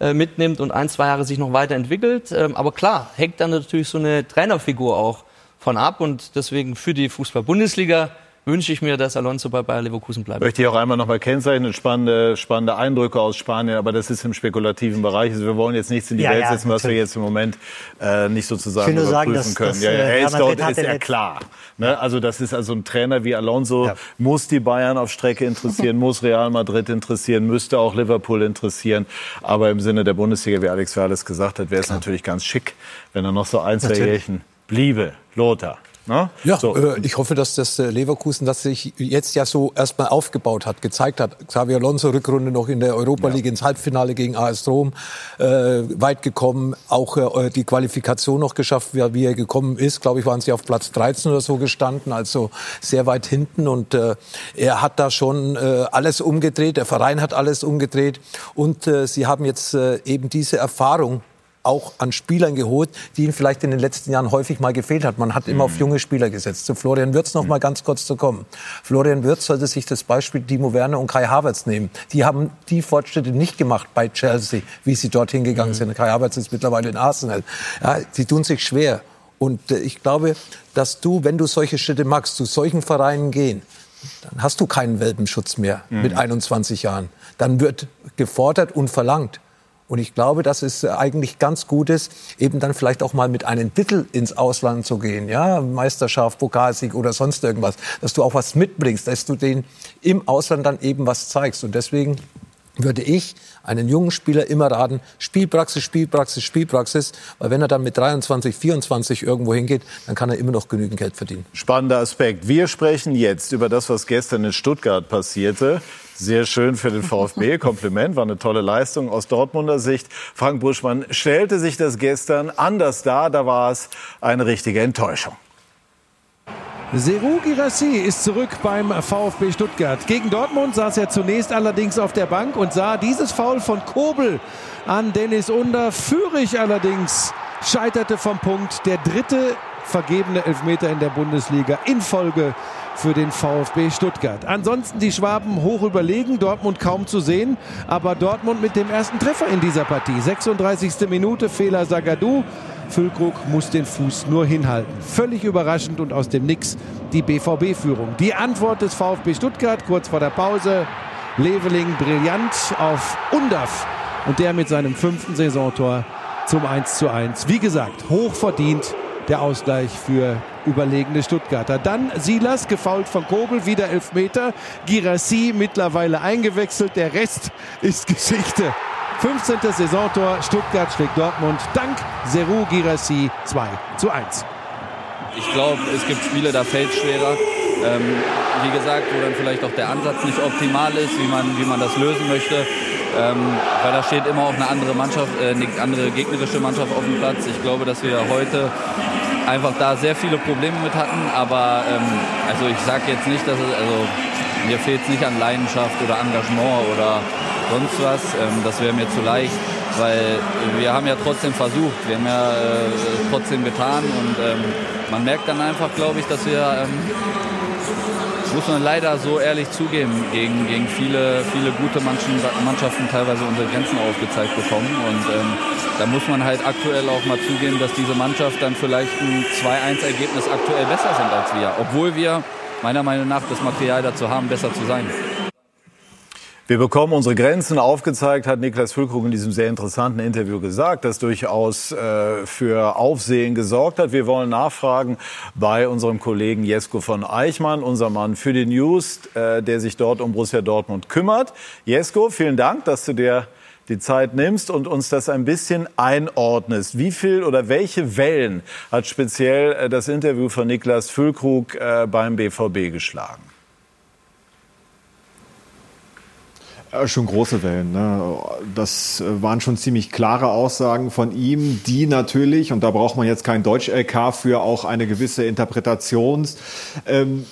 Speaker 2: äh, mitnimmt und ein, zwei Jahre sich noch weiterentwickelt. Ähm, aber klar, hängt dann natürlich so eine Trainerfigur auch von ab und deswegen für die Fußball-Bundesliga wünsche ich mir, dass Alonso bei Bayer Leverkusen bleibt.
Speaker 1: Möchte ich auch einmal noch mal kennzeichnen. Spannende, spannende Eindrücke aus Spanien, aber das ist im spekulativen Bereich. Also wir wollen jetzt nichts in die
Speaker 3: Ja,
Speaker 1: Welt
Speaker 3: ja,
Speaker 1: setzen, was wir jetzt im Moment äh, nicht sozusagen
Speaker 3: Ich will nur sagen,
Speaker 1: überprüfen
Speaker 3: dass-
Speaker 1: können.
Speaker 3: dass,
Speaker 1: ja, ja,
Speaker 3: äh,
Speaker 1: er
Speaker 3: Real
Speaker 1: ist dort,
Speaker 3: Madrid
Speaker 1: ist ja
Speaker 3: letzt-
Speaker 1: klar. Ne? Also das ist also ein Trainer wie Alonso
Speaker 3: Ja.
Speaker 1: muss die Bayern auf Strecke interessieren, muss Real Madrid interessieren, müsste auch Liverpool interessieren. Aber im Sinne der Bundesliga, wie Alex Verles gesagt hat, wäre es natürlich ganz schick, wenn er noch so ein, zwei. Jährchen bliebe. Lothar. Ne?
Speaker 5: Ja,
Speaker 1: so.
Speaker 5: äh, ich hoffe, dass das äh, Leverkusen, das sich jetzt ja so erstmal aufgebaut hat, gezeigt hat. Xavi Alonso Rückrunde noch in der Europa League ins Halbfinale gegen AS Rom äh, weit gekommen, auch äh, die Qualifikation noch geschafft, wie, wie er gekommen ist. Glaube ich, waren sie auf Platz 13 oder so gestanden, also sehr weit hinten. Und äh, er hat da schon äh, alles umgedreht. Der Verein hat alles umgedreht und äh, sie haben jetzt äh, eben diese Erfahrung auch an Spielern geholt, die ihnen vielleicht in den letzten Jahren häufig mal gefehlt hat. Man hat immer auf junge Spieler gesetzt. Zu Florian Wirtz noch mal ganz kurz zu kommen. Florian Wirtz sollte sich das Beispiel Timo Werner und Kai Havertz nehmen. Die haben die Fortschritte nicht gemacht bei Chelsea, wie sie dorthin gegangen sind. Kai Havertz ist mittlerweile in Arsenal. Ja, die tun sich schwer. Und äh, ich glaube, dass du, wenn du solche Schritte machst, zu solchen Vereinen gehen, dann hast du keinen Welpenschutz mehr mit 21 Jahren. Dann wird gefordert und verlangt. Und ich glaube, dass es eigentlich ganz gut ist, eben dann vielleicht auch mal mit einem Titel ins Ausland zu gehen, ja, Meisterschaft, Pokalsieg oder sonst irgendwas, dass du auch was mitbringst, dass du den im Ausland dann eben was zeigst. Und deswegen würde ich einen jungen Spieler immer raten, Spielpraxis, Spielpraxis, Spielpraxis, weil wenn er dann mit 23, 24 irgendwo hingeht, dann kann er immer noch genügend Geld verdienen.
Speaker 1: Spannender Aspekt. Wir sprechen jetzt über das, was gestern in Stuttgart passierte. Sehr schön für den VfB. Kompliment, war eine tolle Leistung aus Dortmunder Sicht. Frank Buschmann stellte sich das gestern anders dar. Da war es eine richtige Enttäuschung.
Speaker 9: Seru Girassi ist zurück beim VfB Stuttgart. Gegen Dortmund saß er zunächst allerdings auf der Bank und sah dieses Foul von Kobel an Dennis Under. Führig allerdings scheiterte vom Punkt. Der dritte vergebene Elfmeter in der Bundesliga in Folge für den VfB Stuttgart. Ansonsten die Schwaben hoch überlegen, Dortmund kaum zu sehen, aber Dortmund mit dem ersten Treffer in dieser Partie. 36. Minute, Fehler Sagadou. Füllkrug muss den Fuß nur hinhalten. Völlig überraschend und aus dem Nix die BVB-Führung. Die Antwort des VfB Stuttgart kurz vor der Pause. Leveling brillant auf Undaf und der mit seinem fünften Saisontor zum 1 zu 1. Wie gesagt, hoch verdient der Ausgleich für überlegene Stuttgarter. Dann Silas, gefault von Kobel, wieder Elfmeter. Girassi mittlerweile eingewechselt. Der Rest ist Geschichte. 15. Saisontor, Stuttgart schlägt Dortmund dank Seru Girassi 2 zu 1.
Speaker 10: ich glaube, es gibt Spiele, da fällt es schwerer. Ähm, wie gesagt, wo dann vielleicht auch der Ansatz nicht optimal ist, wie man, wie man das lösen möchte. Ähm, weil da steht immer auch eine andere Mannschaft, äh, eine andere gegnerische Mannschaft auf dem Platz. Ich glaube, dass wir heute einfach da sehr viele Probleme mit hatten. Aber ähm, also ich sage jetzt nicht, dass es, also mir fehlt es nicht an Leidenschaft oder Engagement oder sonst was. Ähm, das wäre mir zu leicht, weil wir haben ja trotzdem versucht, wir haben ja äh, trotzdem getan und ähm, man merkt dann einfach, glaube ich, dass wir ähm, muss man leider so ehrlich zugeben, gegen, gegen viele, viele gute Mannschaften teilweise unsere Grenzen aufgezeigt bekommen. Und ähm, da muss man halt aktuell auch mal zugeben, dass diese Mannschaft dann vielleicht ein 2-1-Ergebnis aktuell besser sind als wir. Obwohl wir meiner Meinung nach das Material dazu haben, besser zu sein.
Speaker 1: Wir bekommen unsere Grenzen aufgezeigt, hat Niklas Füllkrug in diesem sehr interessanten Interview gesagt, das durchaus äh, für Aufsehen gesorgt hat. Wir wollen nachfragen bei unserem Kollegen Jesko von Eichmann, unser Mann für die News, äh, der sich dort um Borussia Dortmund kümmert. Jesko, vielen Dank, dass du dir die Zeit nimmst und uns das ein bisschen einordnest. Wie viel oder welche Wellen hat speziell äh, das Interview von Niklas Füllkrug äh, beim BVB geschlagen?
Speaker 11: Äh, schon große Wellen. Ne? Das äh, waren schon ziemlich klare Aussagen von ihm, die natürlich, und da braucht man jetzt kein Deutsch-LK für, auch eine gewisse Interpretations ähm,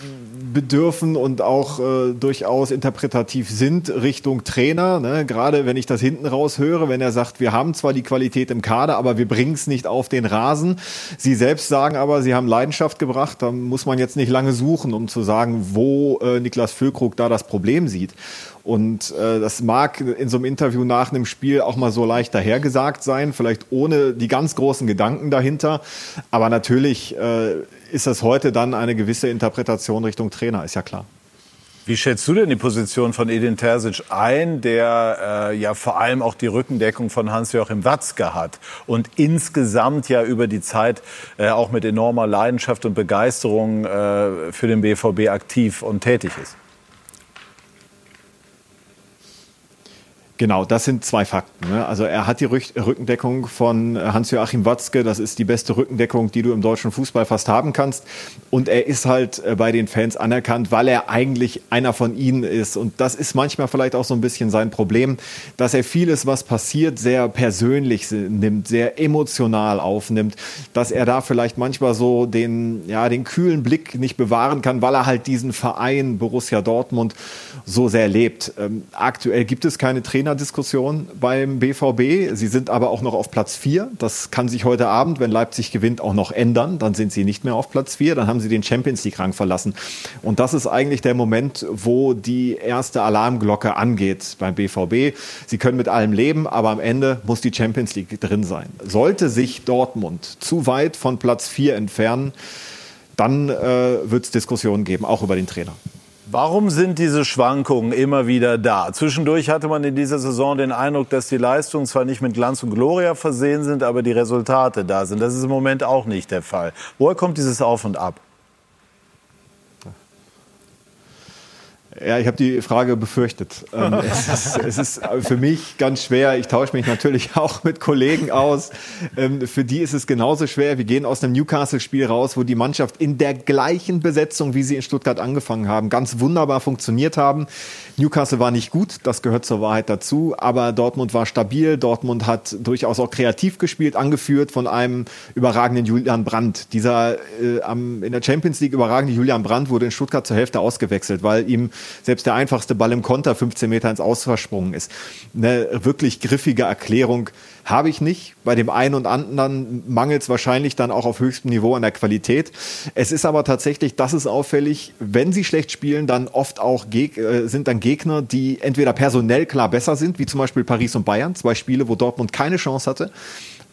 Speaker 11: bedürfen und auch äh, durchaus interpretativ sind Richtung Trainer. Ne? Gerade wenn ich das hinten raus höre, wenn er sagt, wir haben zwar die Qualität im Kader, aber wir bringen es nicht auf den Rasen. Sie selbst sagen aber, sie haben Leidenschaft gebracht. Da muss man jetzt nicht lange suchen, um zu sagen, wo äh, Niklas Füllkrug da das Problem sieht. Und äh, das mag in so einem Interview nach einem Spiel auch mal so leicht dahergesagt sein, vielleicht ohne die ganz großen Gedanken dahinter. Aber natürlich äh, ist das heute dann eine gewisse Interpretation Richtung Trainer, ist ja klar.
Speaker 1: Wie schätzt du denn die Position von Edin Terzic ein, der äh, ja vor allem auch die Rückendeckung von Hans-Joachim Watzke hat und insgesamt ja über die Zeit äh, auch mit enormer Leidenschaft und Begeisterung äh, für den BVB aktiv und tätig ist?
Speaker 11: Genau, das sind zwei Fakten. Ne? Also er hat die Rückendeckung von Hans-Joachim Watzke, das ist die beste Rückendeckung, die du im deutschen Fußball fast haben kannst. Und er ist halt äh, bei den Fans anerkannt, weil er eigentlich einer von ihnen ist. Und das ist manchmal vielleicht auch so ein bisschen sein Problem, dass er vieles, was passiert, sehr persönlich nimmt, sehr emotional aufnimmt, dass er da vielleicht manchmal so den, ja, den kühlen Blick nicht bewahren kann, weil er halt diesen Verein Borussia Dortmund so sehr lebt. Ähm, aktuell gibt es keine Trainer Trainerdiskussion beim BVB. Sie sind aber auch noch auf Platz 4. Das kann sich heute Abend, wenn Leipzig gewinnt, auch noch ändern. Dann sind sie nicht mehr auf Platz 4. Dann haben sie den Champions League-Rang verlassen. Und das ist eigentlich der Moment, wo die erste Alarmglocke angeht beim BVB. Sie können mit allem leben, aber am Ende muss die Champions League drin sein. Sollte sich Dortmund zu weit von Platz 4 entfernen, dann äh, wird es Diskussionen geben, auch über den Trainer.
Speaker 1: Warum sind diese Schwankungen immer wieder da? Zwischendurch hatte man in dieser Saison den Eindruck, dass die Leistungen zwar nicht mit Glanz und Gloria versehen sind, aber die Resultate da sind. Das ist im Moment auch nicht der Fall. Woher kommt dieses Auf und Ab?
Speaker 11: Ja, ich habe die Frage befürchtet. Ähm, es, ist, es, ist, für mich ganz schwer. Ich tausche mich natürlich auch mit Kollegen aus. Ähm, für die ist es genauso schwer. Wir gehen aus einem Newcastle-Spiel raus, wo die Mannschaft in der gleichen Besetzung, wie sie in Stuttgart angefangen haben, ganz wunderbar funktioniert haben. Newcastle war nicht gut, das gehört zur Wahrheit dazu, aber Dortmund war stabil. Dortmund hat durchaus auch kreativ gespielt, angeführt von einem überragenden Julian Brandt. Dieser äh, am, in der Champions League überragende Julian Brandt wurde in Stuttgart zur Hälfte ausgewechselt, weil ihm selbst der einfachste Ball im Konter 15 Meter ins Ausversprungen ist. Eine wirklich griffige Erklärung habe ich nicht. Bei dem einen und anderen mangelt es wahrscheinlich dann auch auf höchstem Niveau an der Qualität. Es ist aber tatsächlich, das ist auffällig, wenn sie schlecht spielen, dann oft auch äh, sind dann Gegner, die entweder personell klar besser sind, wie zum Beispiel Paris und Bayern, zwei Spiele, wo Dortmund keine Chance hatte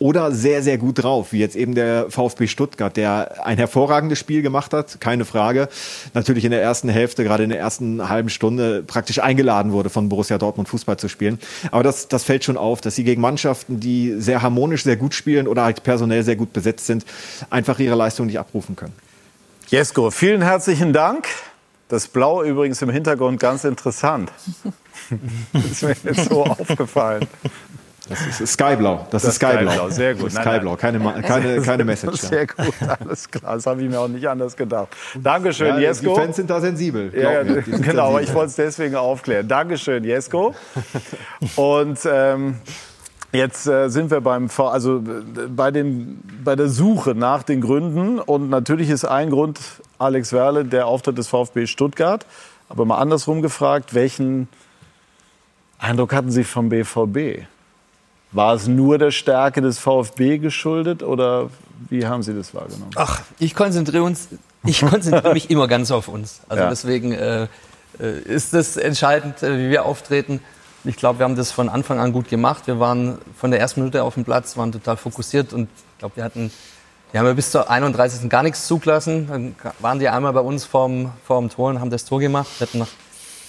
Speaker 11: oder sehr, sehr gut drauf, wie jetzt eben der VfB Stuttgart, der ein hervorragendes Spiel gemacht hat, keine Frage. Natürlich in der ersten Hälfte, gerade in der ersten halben Stunde praktisch eingeladen wurde von Borussia Dortmund Fußball zu spielen. Aber das, das fällt schon auf, dass sie gegen Mannschaften, die sehr harmonisch, sehr gut spielen oder halt personell sehr gut besetzt sind, einfach ihre Leistung nicht abrufen können.
Speaker 1: Jesko, vielen herzlichen Dank. Das Blau übrigens im Hintergrund ganz interessant. das ist mir jetzt so aufgefallen.
Speaker 11: Das ist Skyblau. Das, ist Skyblau.
Speaker 1: Sehr gut.
Speaker 11: Das Skyblau. Keine, keine, keine Message.
Speaker 1: Sehr gut, alles klar. Das habe ich mir auch nicht anders gedacht. Dankeschön,
Speaker 11: Ja, die
Speaker 1: Jesko.
Speaker 11: Fans sind da sensibel.
Speaker 1: Ja,
Speaker 11: mir, die
Speaker 1: genau, aber
Speaker 11: sensibel.
Speaker 1: ich wollte es deswegen aufklären. Dankeschön, Jesko. Und ähm, jetzt äh, sind wir beim, also äh, bei, den, bei der Suche nach den Gründen. Und natürlich ist ein Grund Alex Werle, der Auftritt des VfB Stuttgart. Aber mal andersrum gefragt, welchen Eindruck hatten Sie vom BVB? War es nur der Stärke des VfB geschuldet oder wie haben Sie das wahrgenommen?
Speaker 2: Ach, ich konzentriere uns, ich konzentriere mich immer ganz auf uns. Also
Speaker 1: Ja.
Speaker 2: deswegen äh, äh, ist es entscheidend, äh, wie wir auftreten. Ich glaube, wir haben das von Anfang an gut gemacht. Wir waren von der ersten Minute auf dem Platz, waren total fokussiert und ich glaube, wir hatten, wir haben ja bis zur 31. gar nichts zugelassen. Dann waren die einmal bei uns vorm, vorm Tor und haben das Tor gemacht. Wir hatten nach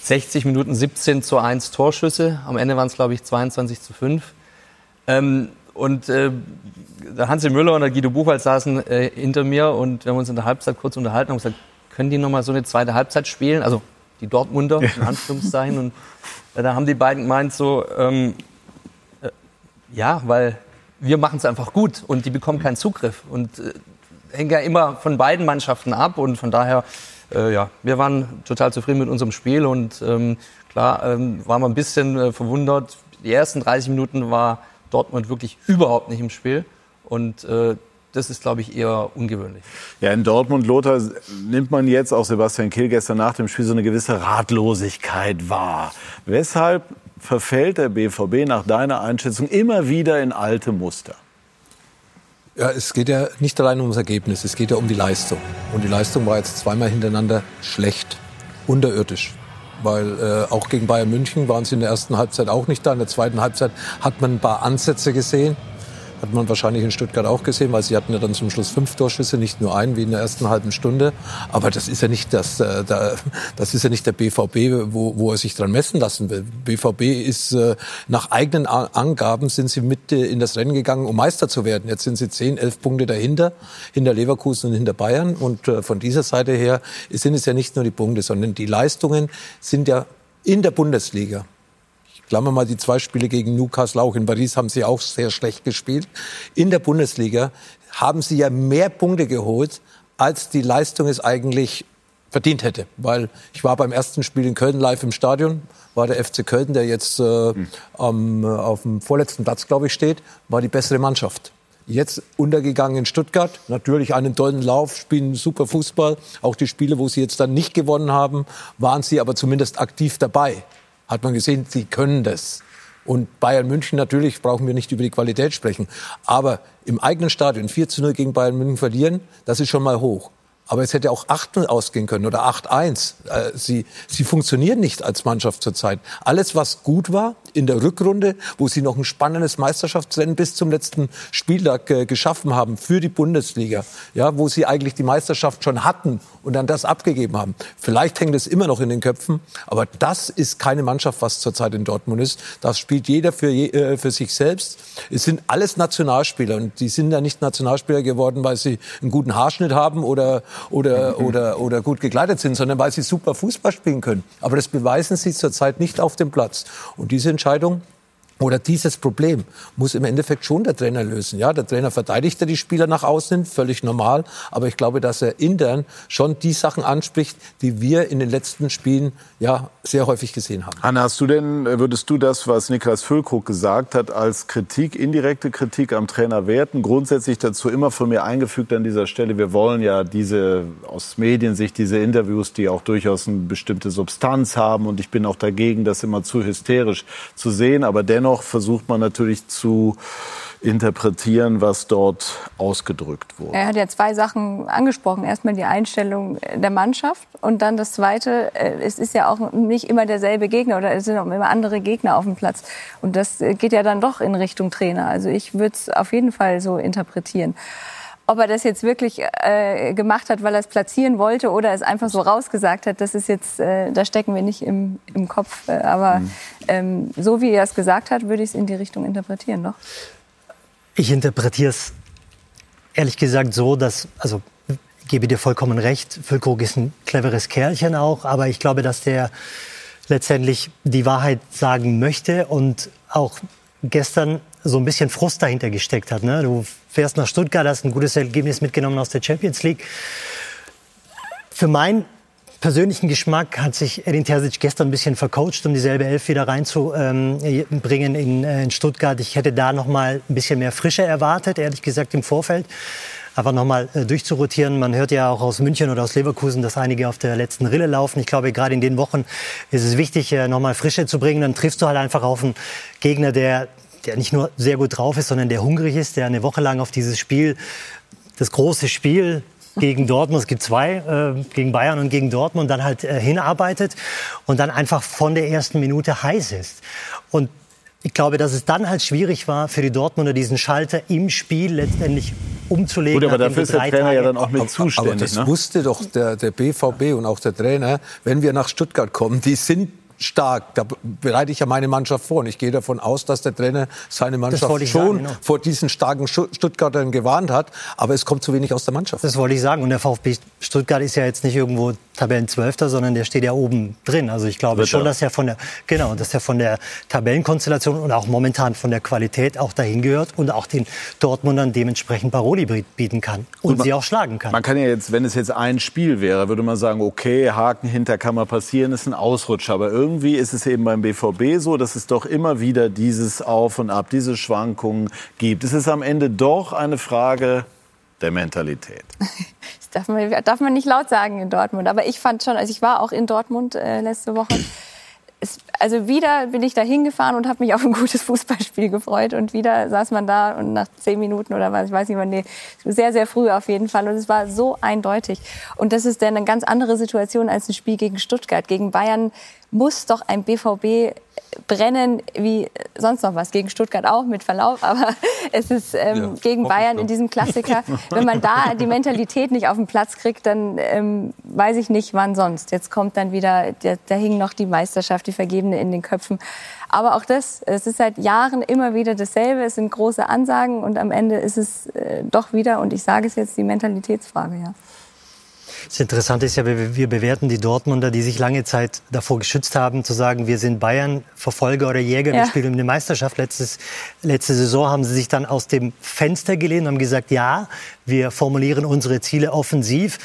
Speaker 2: 60 Minuten 17 zu 1 Torschüsse. Am Ende waren es, glaube ich, 22 zu 5. Ähm, und äh, der Hansi Müller und der Guido Buchwald saßen äh, hinter mir und wir haben uns in der Halbzeit kurz unterhalten und gesagt, können die noch mal so eine zweite Halbzeit spielen? Also die Dortmunder, in Anführungszeichen. Und äh, da haben die beiden gemeint so, ähm, äh, ja, weil wir machen es einfach gut und die bekommen keinen Zugriff. Und äh, hängt ja immer von beiden Mannschaften ab und von daher, äh, ja, wir waren total zufrieden mit unserem Spiel und ähm, klar ähm, waren wir ein bisschen verwundert. Die ersten 30 Minuten war Dortmund wirklich überhaupt nicht im Spiel und äh, das ist, glaube ich, eher ungewöhnlich.
Speaker 1: Ja, in Dortmund, Lothar, nimmt man jetzt, auch Sebastian Kehl gestern nach dem Spiel, so eine gewisse Ratlosigkeit wahr. Weshalb verfällt der BVB nach deiner Einschätzung immer wieder in alte Muster?
Speaker 5: Ja, es geht ja nicht allein ums Ergebnis, es geht ja um die Leistung. Und die Leistung war jetzt zweimal hintereinander schlecht, unterirdisch. Weil äh, auch gegen Bayern München waren sie in der ersten Halbzeit auch nicht da. In der zweiten Halbzeit hat man ein paar Ansätze gesehen. Hat man wahrscheinlich in Stuttgart auch gesehen, weil sie hatten ja dann zum Schluss fünf Torschüsse, nicht nur einen wie in der ersten halben Stunde. Aber das ist ja nicht das, äh, da, das ist ja nicht der BVB, wo, wo er sich dran messen lassen will. BVB ist äh, nach eigenen Angaben sind sie mit äh, in das Rennen gegangen, um Meister zu werden. Jetzt sind sie zehn, elf Punkte dahinter, hinter Leverkusen und hinter Bayern. Und äh, von dieser Seite her sind es ja nicht nur die Punkte, sondern die Leistungen sind ja in der Bundesliga. Klammer mal die zwei Spiele gegen Newcastle auch. In Paris haben sie auch sehr schlecht gespielt. In der Bundesliga haben sie ja mehr Punkte geholt, als die Leistung es eigentlich verdient hätte. Weil ich war beim ersten Spiel in Köln live im Stadion, war der FC Köln, der jetzt äh, am, äh, auf dem vorletzten Platz, glaube ich, steht, war die bessere Mannschaft. Jetzt untergegangen in Stuttgart, natürlich einen tollen Lauf, spielen super Fußball. Auch die Spiele, wo sie jetzt dann nicht gewonnen haben, waren sie aber zumindest aktiv dabei. Hat man gesehen, sie können das. Und Bayern München natürlich, brauchen wir nicht über die Qualität sprechen. Aber im eigenen Stadion 4 zu 0 gegen Bayern München verlieren, das ist schon mal hoch. Aber es hätte auch 8-0 ausgehen können oder 8-1. Äh, Sie, sie funktionieren nicht als Mannschaft zurzeit. Alles, was gut war in der Rückrunde, wo sie noch ein spannendes Meisterschaftsrennen bis zum letzten Spieltag äh, geschaffen haben für die Bundesliga, ja, wo sie eigentlich die Meisterschaft schon hatten und dann das abgegeben haben. Vielleicht hängt es immer noch in den Köpfen, aber das ist keine Mannschaft, was zurzeit in Dortmund ist. Das spielt jeder für, äh, für sich selbst. Es sind alles Nationalspieler und die sind ja nicht Nationalspieler geworden, weil sie einen guten Haarschnitt haben oder oder, oder, oder gut gekleidet sind, sondern weil sie super Fußball spielen können. Aber das beweisen sie zurzeit nicht auf dem Platz. Und diese Entscheidung oder dieses Problem muss im Endeffekt schon der Trainer lösen. Ja, der Trainer verteidigt ja die Spieler nach außen, völlig normal. Aber ich glaube, dass er intern schon die Sachen anspricht, die wir in den letzten Spielen ja sehr häufig gesehen haben.
Speaker 1: Hanna, hast du denn, würdest du das, was Niklas Füllkrug gesagt hat, als Kritik, indirekte Kritik am Trainer werten? Grundsätzlich dazu immer von mir eingefügt an dieser Stelle, wir wollen ja diese, aus Mediensicht, diese Interviews, die auch durchaus eine bestimmte Substanz haben. Und ich bin auch dagegen, das immer zu hysterisch zu sehen. Aber dennoch versucht man natürlich zu interpretieren, was dort ausgedrückt wurde.
Speaker 4: Er hat ja zwei Sachen angesprochen. Erstmal die Einstellung der Mannschaft und dann das Zweite, äh, es ist ja auch nicht immer derselbe Gegner oder es sind auch immer andere Gegner auf dem Platz. Und das äh, geht ja dann doch in Richtung Trainer. Also ich würde es auf jeden Fall so interpretieren. Ob er das jetzt wirklich äh, gemacht hat, weil er es platzieren wollte oder es einfach so rausgesagt hat, das ist jetzt, äh, da stecken wir nicht im, im Kopf. Äh, aber ähm, so wie er es gesagt hat, würde ich es in die Richtung interpretieren, doch?
Speaker 3: Ich interpretiere es ehrlich gesagt so, dass, also ich gebe dir vollkommen recht, Füllkrug ist ein cleveres Kerlchen auch, aber ich glaube, dass der letztendlich die Wahrheit sagen möchte und auch gestern so ein bisschen Frust dahinter gesteckt hat. Ne? Du fährst nach Stuttgart, hast ein gutes Ergebnis mitgenommen aus der Champions League. Für meinen persönlichen Geschmack hat sich Edin Terzic gestern ein bisschen vercoacht, um dieselbe Elf wieder reinzubringen in, äh, in Stuttgart. Ich hätte da noch mal ein bisschen mehr Frische erwartet, ehrlich gesagt im Vorfeld einfach nochmal äh, durchzurotieren. Man hört ja auch aus München oder aus Leverkusen, dass einige auf der letzten Rille laufen. Ich glaube, gerade in den Wochen ist es wichtig, äh, nochmal Frische zu bringen. Dann triffst du halt einfach auf einen Gegner, der, der nicht nur sehr gut drauf ist, sondern der hungrig ist, der eine Woche lang auf dieses Spiel, das große Spiel gegen Dortmund, es gibt zwei, äh, gegen Bayern und gegen Dortmund, dann halt äh, hinarbeitet und dann einfach von der ersten Minute heiß ist. Und ich glaube, dass es dann halt schwierig war für die Dortmunder, diesen Schalter im Spiel letztendlich umzulegen.
Speaker 1: Gut, aber dafür ist der Trainer Tage. ja dann auch mit zuständig.
Speaker 5: Aber das
Speaker 1: ne?
Speaker 5: wusste doch der, der BVB und auch der Trainer, wenn wir nach Stuttgart kommen, die sind stark. Da bereite ich ja meine Mannschaft vor. Und ich gehe davon aus, dass der Trainer seine Mannschaft schon sagen, genau. vor diesen starken Stuttgartern gewarnt hat. Aber es kommt zu wenig aus der Mannschaft.
Speaker 3: Das wollte ich sagen. Und der VfB Stuttgart ist ja jetzt nicht irgendwo Tabellenzwölfter, sondern der steht ja oben drin. Also ich glaube Bitte. schon, dass er von der, genau, dass er von der Tabellenkonstellation und auch momentan von der Qualität auch dahin gehört und auch den Dortmundern dementsprechend Paroli bieten kann und, und sie auch schlagen kann.
Speaker 1: Man kann ja jetzt, wenn es jetzt ein Spiel wäre, würde man sagen, okay, Haken hinter kann mal passieren, ist ein Ausrutscher. Aber irgendwie ist es eben beim BVB so, dass es doch immer wieder dieses Auf und Ab, diese Schwankungen gibt. Es ist am Ende doch eine Frage der Mentalität.
Speaker 4: Das darf man, darf man nicht laut sagen in Dortmund. Aber ich fand schon, also ich war auch in Dortmund äh, letzte Woche. Es, also wieder bin ich da hingefahren und habe mich auf ein gutes Fußballspiel gefreut. Und wieder saß man da und nach zehn Minuten oder was, ich weiß nicht mehr, nee, sehr, sehr früh auf jeden Fall. Und es war so eindeutig. Und das ist dann eine ganz andere Situation als ein Spiel gegen Stuttgart. Gegen Bayern muss doch ein BVB brennen wie sonst noch was. Gegen Stuttgart auch, mit Verlauf. Aber es ist ähm, ja, gegen Bayern in diesem Klassiker. Wenn man da die Mentalität nicht auf den Platz kriegt, dann ähm, weiß ich nicht, wann sonst. Jetzt kommt dann wieder, da, da hing noch die Meisterschaft, die vergebene in den Köpfen. Aber auch das, es ist seit Jahren immer wieder dasselbe. Es sind große Ansagen und am Ende ist es äh, doch wieder, und ich sage es jetzt, die Mentalitätsfrage, ja.
Speaker 3: Das Interessante ist ja, wir bewerten die Dortmunder, die sich lange Zeit davor geschützt haben, zu sagen, wir sind Bayern, Verfolger oder Jäger, ja. wir spielen eine Meisterschaft. Letztes, letzte Saison haben sie sich dann aus dem Fenster gelehnt und haben gesagt, ja, wir formulieren unsere Ziele offensiv.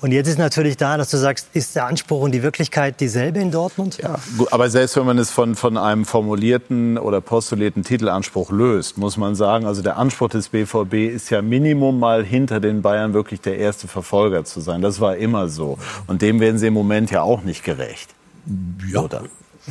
Speaker 3: Und jetzt ist natürlich da, dass du sagst, ist der Anspruch und die Wirklichkeit dieselbe in Dortmund?
Speaker 1: Ja, gut, aber selbst wenn man es von, von einem formulierten oder postulierten Titelanspruch löst, muss man sagen, also der Anspruch des BVB ist ja Minimum mal hinter den Bayern wirklich der erste Verfolger zu sein. Das war immer so. Und dem werden sie im Moment ja auch nicht gerecht.
Speaker 5: Ja, Oder?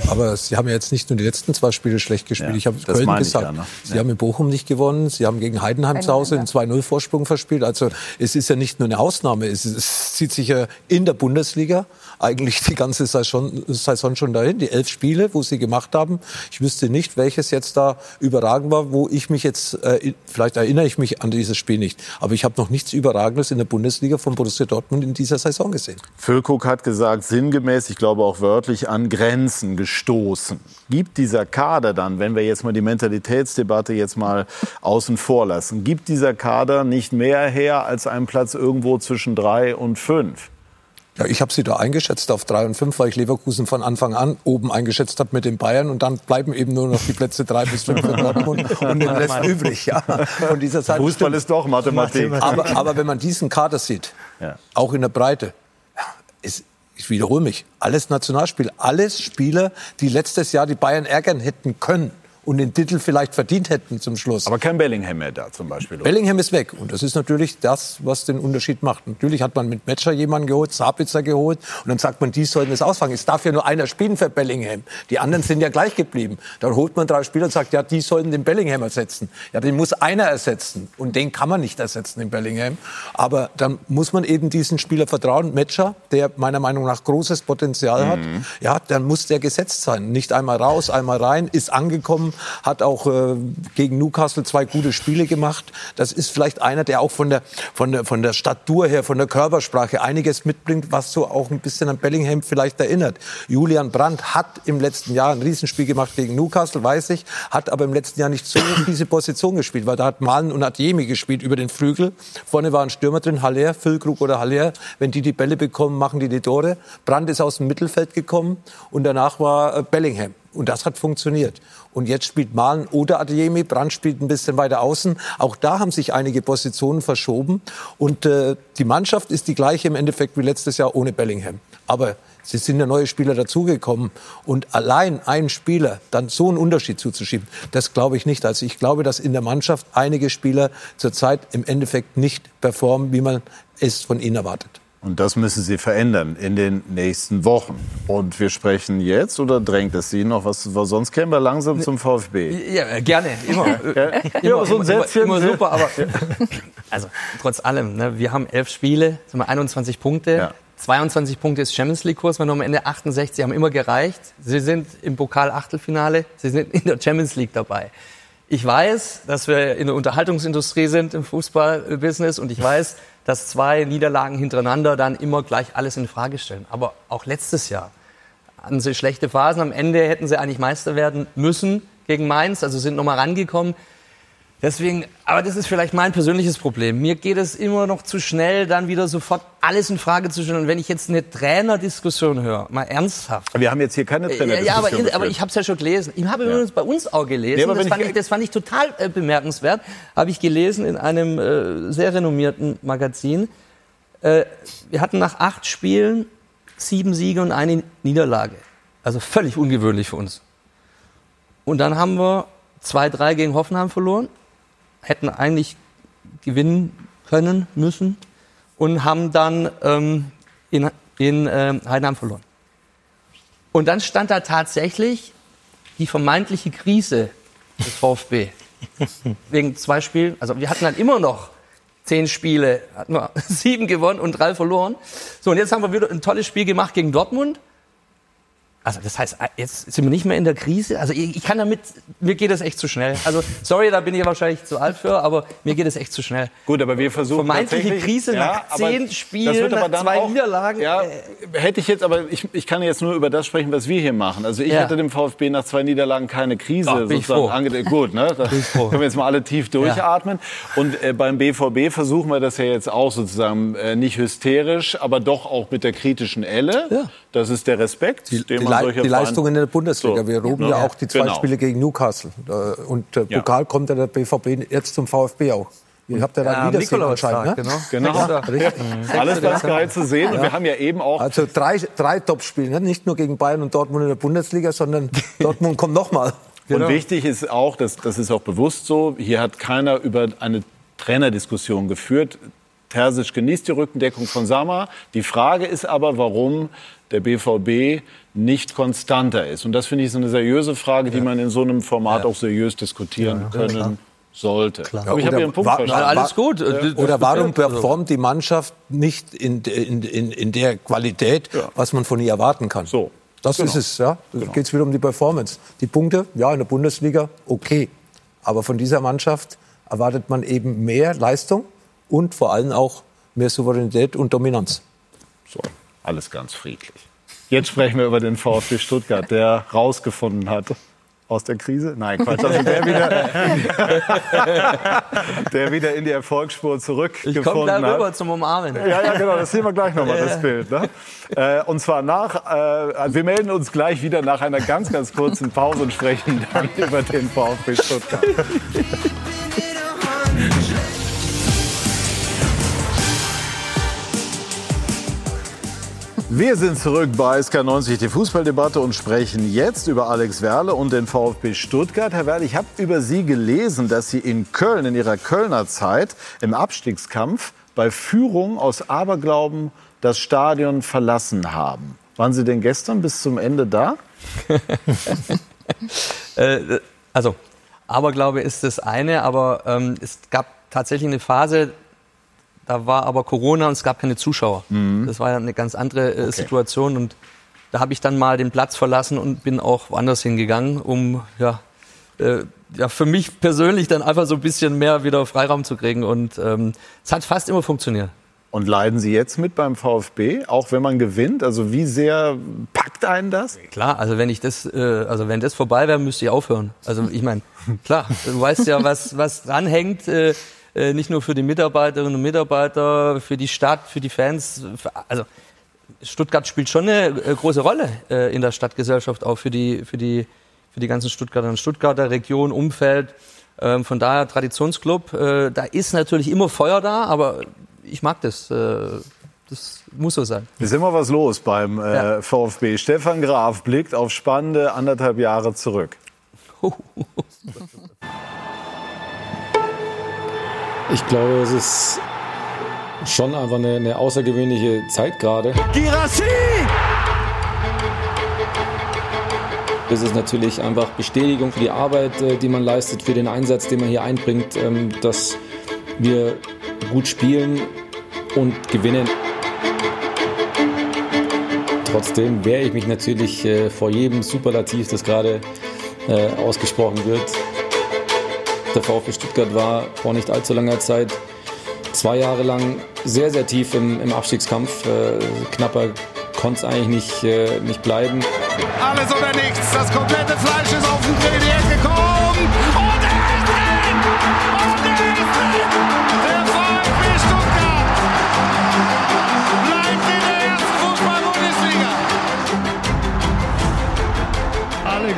Speaker 5: Aber Sie haben ja jetzt nicht nur die letzten zwei Spiele schlecht gespielt. Ja, ich habe Köln gesagt, ja, ne? Sie ja. haben in Bochum nicht gewonnen. Sie haben gegen Heidenheim zu Hause einen 2-0-Vorsprung verspielt. Also es ist ja nicht nur eine Ausnahme. Es, es zieht sich ja in der Bundesliga eigentlich die ganze Saison, Saison schon dahin. Die elf Spiele, wo Sie gemacht haben. Ich wüsste nicht, welches jetzt da überragend war, wo ich mich jetzt, äh, vielleicht erinnere ich mich an dieses Spiel nicht. Aber ich habe noch nichts Überragendes in der Bundesliga von Borussia Dortmund in dieser Saison gesehen.
Speaker 1: Füllkrug hat gesagt, sinngemäß, ich glaube auch wörtlich, an Grenzen gestoßen. Gibt dieser Kader dann, wenn wir jetzt mal die Mentalitätsdebatte jetzt mal außen vor lassen, gibt dieser Kader nicht mehr her als einen Platz irgendwo zwischen drei und fünf?
Speaker 5: Ja, ich habe sie da eingeschätzt auf drei und fünf, weil ich Leverkusen von Anfang an oben eingeschätzt habe mit den Bayern und dann bleiben eben nur noch die Plätze drei bis fünf für Dortmund und den Rest übrig. Ja.
Speaker 1: Von dieser Seite Fußball stimmt. ist doch Mathematik.
Speaker 5: Aber, aber wenn man diesen Kader sieht, ja. auch in der Breite, ist ich wiederhole mich, alles Nationalspieler, alles Spieler, die letztes Jahr die Bayern ärgern hätten können und den Titel vielleicht verdient hätten zum Schluss.
Speaker 1: Aber kein Bellingham mehr da zum Beispiel. Oder?
Speaker 5: Bellingham ist weg und das ist natürlich das, was den Unterschied macht. Natürlich hat man mit Matcher jemanden geholt, Sabitzer geholt und dann sagt man, die sollen es ausfangen. Es darf ja nur einer spielen für Bellingham. Die anderen sind ja gleich geblieben. Dann holt man drei Spieler und sagt, ja, die sollen den Bellingham ersetzen. Ja, den muss einer ersetzen und den kann man nicht ersetzen, den Bellingham. Aber dann muss man eben diesen Spieler vertrauen. Matcher, der meiner Meinung nach großes Potenzial hat, mhm. ja, dann muss der gesetzt sein. Nicht einmal raus, einmal rein, ist angekommen, hat auch äh, gegen Newcastle zwei gute Spiele gemacht. Das ist vielleicht einer, der auch von der, von der, von der Statur her, von der Körpersprache einiges mitbringt, was so auch ein bisschen an Bellingham vielleicht erinnert. Julian Brandt hat im letzten Jahr ein Riesenspiel gemacht gegen Newcastle, weiß ich, hat aber im letzten Jahr nicht so diese Position gespielt, weil da hat Malen und Adjemi gespielt über den Flügel. Vorne waren Stürmer drin, Haller, Füllkrug oder Haller. Wenn die die Bälle bekommen, machen die die Tore. Brandt ist aus dem Mittelfeld gekommen und danach war äh, Bellingham. Und das hat funktioniert. Und jetzt spielt Malen oder Adeyemi, Brand spielt ein bisschen weiter außen. Auch da haben sich einige Positionen verschoben. Und äh, die Mannschaft ist die gleiche im Endeffekt wie letztes Jahr ohne Bellingham. Aber es sind ja neue Spieler dazugekommen. Und allein einen Spieler dann so einen Unterschied zuzuschieben, das glaube ich nicht. Also ich glaube, dass in der Mannschaft einige Spieler zurzeit im Endeffekt nicht performen, wie man es von ihnen erwartet.
Speaker 1: Und das müssen Sie verändern in den nächsten Wochen. Und wir sprechen jetzt oder drängt es Sie noch was? Sonst kämen wir langsam zum VfB.
Speaker 2: Ja, gerne, immer.
Speaker 1: Ja,
Speaker 2: immer,
Speaker 1: so ein Sätzchen.
Speaker 2: immer super, aber also trotz allem, ne, wir haben elf Spiele, sind wir 21 Punkte.
Speaker 1: Ja.
Speaker 2: 22 Punkte ist Champions League Kurs, wir haben am Ende 68, haben immer gereicht. Sie sind im Pokal Achtelfinale, sie sind in der Champions League dabei. Ich weiß, dass wir in der Unterhaltungsindustrie sind im Fußballbusiness und ich weiß, dass zwei Niederlagen hintereinander dann immer gleich alles in Frage stellen. Aber auch letztes Jahr hatten sie schlechte Phasen. Am Ende hätten sie eigentlich Meister werden müssen gegen Mainz, also sind nochmal rangekommen. Deswegen, aber das ist vielleicht mein persönliches Problem. Mir geht es immer noch zu schnell, dann wieder sofort alles in Frage zu stellen. Und wenn ich jetzt eine Trainerdiskussion höre, mal ernsthaft.
Speaker 1: Wir haben jetzt hier keine
Speaker 2: Ja,
Speaker 1: Trainerdiskussion.
Speaker 2: ja, aber, in, aber
Speaker 1: geführt.
Speaker 2: ich habe es ja schon gelesen. Ich habe übrigens bei uns auch gelesen.
Speaker 1: Ja,
Speaker 2: das, fand
Speaker 1: ich-
Speaker 2: ich, das fand ich total äh, bemerkenswert. Habe ich gelesen in einem äh, sehr renommierten Magazin. Äh, wir hatten nach acht Spielen sieben Siege und eine Niederlage. Also völlig ungewöhnlich für uns. Und dann haben wir 2-3 gegen Hoffenheim verloren, hätten eigentlich gewinnen können, müssen und haben dann ähm, in, in ähm, Heidenheim verloren. Und dann stand da tatsächlich die vermeintliche Krise des VfB. Wegen zwei Spielen. Also wir hatten dann immer noch zehn Spiele, hatten wir sieben gewonnen und drei verloren. So, und jetzt haben wir wieder ein tolles Spiel gemacht gegen Dortmund. Also das heißt, jetzt sind wir nicht mehr in der Krise. Also ich, ich kann damit, mir geht es echt zu schnell. Also sorry, da bin ich wahrscheinlich zu alt für, aber mir geht es echt zu schnell.
Speaker 1: Gut, aber wir versuchen
Speaker 2: Vermeintliche Krise nach
Speaker 1: aber
Speaker 2: zehn
Speaker 1: das
Speaker 2: Spielen, nach zwei
Speaker 1: auch-
Speaker 2: Niederlagen.
Speaker 1: Ja,
Speaker 2: Äh,
Speaker 1: hätte ich jetzt, aber ich, ich kann jetzt nur über das sprechen, was wir hier machen. Also ich
Speaker 2: Ja.
Speaker 1: hätte dem VfB nach zwei Niederlagen keine Krise
Speaker 2: Ach,
Speaker 1: sozusagen
Speaker 2: froh.
Speaker 1: ange- Gut, ne? Da können wir jetzt mal alle tief durchatmen. Und äh, beim BVB versuchen wir das ja jetzt auch sozusagen äh, nicht hysterisch, aber doch auch mit der kritischen Elle.
Speaker 2: Ja.
Speaker 1: Das ist der Respekt,
Speaker 5: Die,
Speaker 1: den
Speaker 5: die,
Speaker 1: man
Speaker 5: die
Speaker 1: Vereine-
Speaker 5: Leistung in der Bundesliga.
Speaker 1: So.
Speaker 5: Wir loben
Speaker 1: Ja.
Speaker 5: ja, auch die zwei
Speaker 1: Genau.
Speaker 5: Spiele gegen Newcastle. Äh, Und der
Speaker 1: Ja.
Speaker 5: Pokal kommt ja der BVB jetzt zum VfB auch. Ihr habt ja da
Speaker 2: Ja,
Speaker 5: ein Wiedersehen
Speaker 2: Nikolaustag,
Speaker 5: anscheinend. Ne?
Speaker 2: genau.
Speaker 1: Genau.
Speaker 2: Sechster.
Speaker 5: Richtig.
Speaker 1: Alles ganz geil zu sehen. Und wir haben ja eben auch
Speaker 5: Also drei, drei Top-Spiele, ne? nicht nur gegen Bayern und Dortmund in der Bundesliga, sondern Dortmund kommt nochmal.
Speaker 2: Genau.
Speaker 1: Und wichtig ist auch, dass, das ist auch bewusst so, hier hat keiner über eine Trainerdiskussion geführt. Terzic genießt die Rückendeckung von Sammer. Die Frage ist aber, warum der BVB nicht konstanter ist. Und das finde ich so eine seriöse Frage, die man in so einem Format auch seriös diskutieren können sollte. Aber ich habe Ihren Punkt
Speaker 5: wa-
Speaker 1: verstanden.
Speaker 2: Ja, alles gut.
Speaker 5: Oder warum
Speaker 2: Also-
Speaker 5: performt die Mannschaft nicht in, in, in, in der Qualität, was man von ihr erwarten kann?
Speaker 1: So.
Speaker 5: Das
Speaker 1: Genau.
Speaker 5: ist es, ja. Da geht es wieder um die Performance. Die Punkte, ja, in der Bundesliga, okay. Aber von dieser Mannschaft erwartet man eben mehr Leistung und vor allem auch mehr Souveränität und Dominanz.
Speaker 1: So, alles ganz friedlich. Jetzt sprechen wir über den VfB Stuttgart, der rausgefunden hat aus der Krise. Nein, Quatsch, also der wieder, der wieder in die Erfolgsspur
Speaker 2: Ich
Speaker 1: zurückgefunden
Speaker 2: komme da
Speaker 1: hat.
Speaker 2: rüber zum Umarmen.
Speaker 1: Ja, ja, genau, das sehen wir gleich nochmal, das Bild. Ne? Äh, und zwar nach, äh, wir melden uns gleich wieder nach einer ganz, ganz kurzen Pause und sprechen dann über den VfB Stuttgart. Wir sind zurück bei SK90, die Fußballdebatte und sprechen jetzt über Alex Werle und den VfB Stuttgart. Herr Werle, ich habe über Sie gelesen, dass Sie in Köln, in Ihrer Kölner Zeit, im Abstiegskampf bei Führung aus Aberglauben das Stadion verlassen haben. Waren Sie denn gestern bis zum Ende da?
Speaker 2: Äh, also, Aberglaube ist das eine, aber ähm, es gab tatsächlich eine Phase, da war aber Corona und es gab keine Zuschauer. Das war ja eine ganz andere äh, Situation und da habe ich dann mal den Platz verlassen und bin auch woanders hingegangen, um ja, äh, ja für mich persönlich dann einfach so ein bisschen mehr wieder Freiraum zu kriegen und ähm, es hat fast immer funktioniert.
Speaker 1: Und leiden Sie jetzt mit beim VfB, auch wenn man gewinnt? Also wie sehr packt einen das?
Speaker 2: Klar, also wenn ich das, äh, also wenn das vorbei wäre, müsste ich aufhören. Also ich meine, klar, du weißt ja, was was dranhängt, äh, äh, nicht nur für die Mitarbeiterinnen und Mitarbeiter, für die Stadt, für die Fans. Für, also Stuttgart spielt schon eine äh, große Rolle äh, in der Stadtgesellschaft, auch für die für die für die ganzen Stuttgarter und Stuttgarter Region, Umfeld. Ähm, von daher Traditionsclub. Äh, da ist natürlich immer Feuer da, aber ich mag das. Äh, das muss so sein.
Speaker 1: Ist immer was los beim äh,
Speaker 2: Ja.
Speaker 1: VfB. Stefan Graf blickt auf spannende anderthalb Jahre zurück.
Speaker 12: Ich glaube, es ist schon einfach eine, eine außergewöhnliche Zeit gerade.
Speaker 6: Girassi!
Speaker 12: Das ist natürlich einfach Bestätigung für die Arbeit, äh, die man leistet, für den Einsatz, den man hier einbringt, ähm, dass wir gut spielen und gewinnen. Trotzdem wehre ich mich natürlich äh, vor jedem Superlativ, das gerade äh, ausgesprochen wird. Der VfB Stuttgart war vor nicht allzu langer Zeit zwei Jahre lang sehr, sehr tief im, im Abstiegskampf. Äh, knapper konnte es eigentlich nicht, äh, nicht bleiben.
Speaker 13: Alles oder nichts. Das komplette Fleisch ist auf den Grill. Die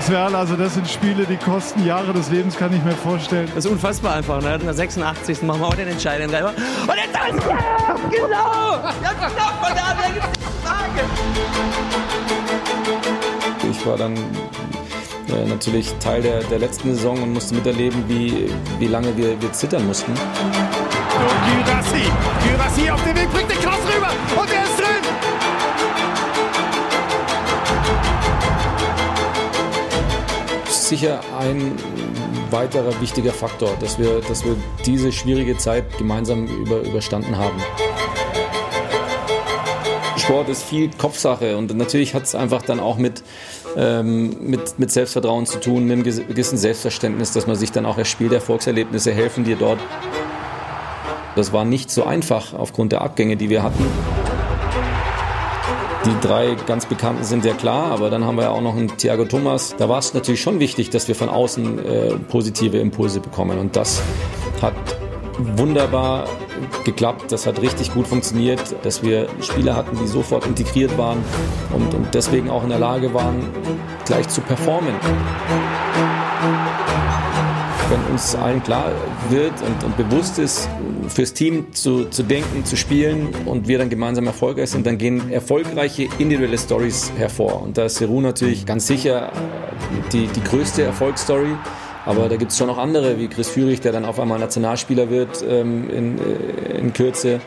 Speaker 14: Werle, also das sind Spiele, die kosten Jahre des Lebens, kann ich mir vorstellen.
Speaker 2: Das ist unfassbar einfach. Ne? In der 86. machen wir auch den entscheidenden Treffer. Und jetzt ist ja, genau! Ja, genau, von da gibt es Frage.
Speaker 12: Ich war dann äh, natürlich Teil der, der letzten Saison und musste miterleben, wie, wie lange wir, wir zittern mussten.
Speaker 13: Und Gyrassi. Gyrassi auf den Weg, bringt den Klaus
Speaker 12: Sicher ein weiterer wichtiger Faktor, dass wir, dass wir diese schwierige Zeit gemeinsam über, überstanden haben. Sport ist viel Kopfsache und natürlich hat es einfach dann auch mit, ähm, mit, mit Selbstvertrauen zu tun, mit einem gewissen Selbstverständnis, dass man sich dann auch erspielt. Erfolgserlebnisse helfen dir dort. Das war nicht so einfach aufgrund der Abgänge, die wir hatten. Die drei ganz bekannten sind ja klar, aber dann haben wir ja auch noch einen Thiago Thomas. Da war es natürlich schon wichtig, dass wir von außen äh, positive Impulse bekommen. Und das hat wunderbar geklappt. Das hat richtig gut funktioniert, dass wir Spieler hatten, die sofort integriert waren und, und deswegen auch in der Lage waren, gleich zu performen. Wenn uns allen klar wird und, und bewusst ist, fürs Team zu, zu denken, zu spielen und wir dann gemeinsam erfolgreich sind, dann gehen erfolgreiche individuelle Stories hervor. Und da ist Seru natürlich ganz sicher die, die größte Erfolgsstory. Aber da gibt es schon noch andere, wie Chris Führig, der dann auf einmal Nationalspieler wird ähm, in, äh, in Kürze.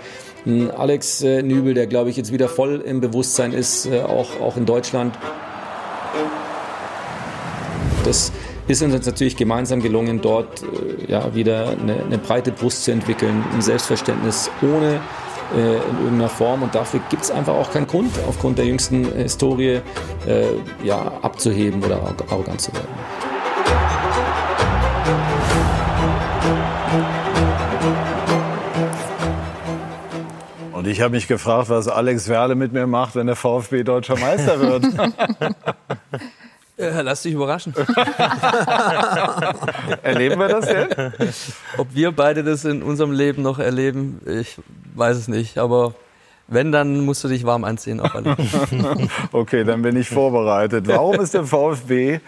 Speaker 12: Alex äh, Nübel, der glaube ich jetzt wieder voll im Bewusstsein ist, äh, auch, auch in Deutschland. Das ist uns jetzt natürlich gemeinsam gelungen, dort äh, ja, wieder eine, eine breite Brust zu entwickeln, ein Selbstverständnis ohne äh, in irgendeiner Form. Und dafür gibt es einfach auch keinen Grund, aufgrund der jüngsten Historie äh, ja, abzuheben oder arro- arrogant zu werden.
Speaker 1: Und ich habe mich gefragt, was Alex Werle mit mir macht, wenn der VfB deutscher Meister wird.
Speaker 2: Ja, lass dich überraschen.
Speaker 1: Erleben wir das jetzt?
Speaker 2: Ob wir beide das in unserem Leben noch erleben, ich weiß es nicht. Aber wenn, dann musst du dich warm anziehen. Alle.
Speaker 1: Okay, dann bin ich vorbereitet. Warum ist der VfB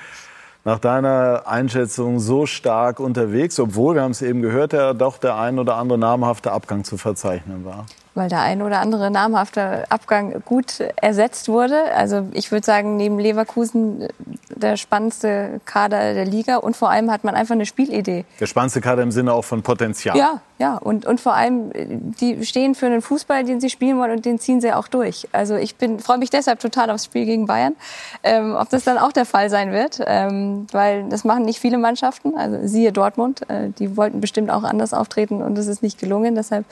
Speaker 1: nach deiner Einschätzung so stark unterwegs, obwohl, wir haben es eben gehört, ja doch der ein oder andere namhafte Abgang zu verzeichnen war?
Speaker 4: Weil der ein oder andere namhafte Abgang gut ersetzt wurde. Also ich würde sagen, neben Leverkusen der spannendste Kader der Liga und vor allem hat man einfach eine Spielidee.
Speaker 1: Der spannendste Kader im Sinne auch von Potenzial.
Speaker 4: Ja, ja. Und, und vor allem, äh, die stehen für einen Fußball, den sie spielen wollen und den ziehen sie auch durch. Also ich bin, freue mich deshalb total aufs Spiel gegen Bayern. Ähm, ob das dann auch der Fall sein wird, ähm, weil das machen nicht viele Mannschaften. Also siehe Dortmund, äh, die wollten bestimmt auch anders auftreten und es ist nicht gelungen. Deshalb,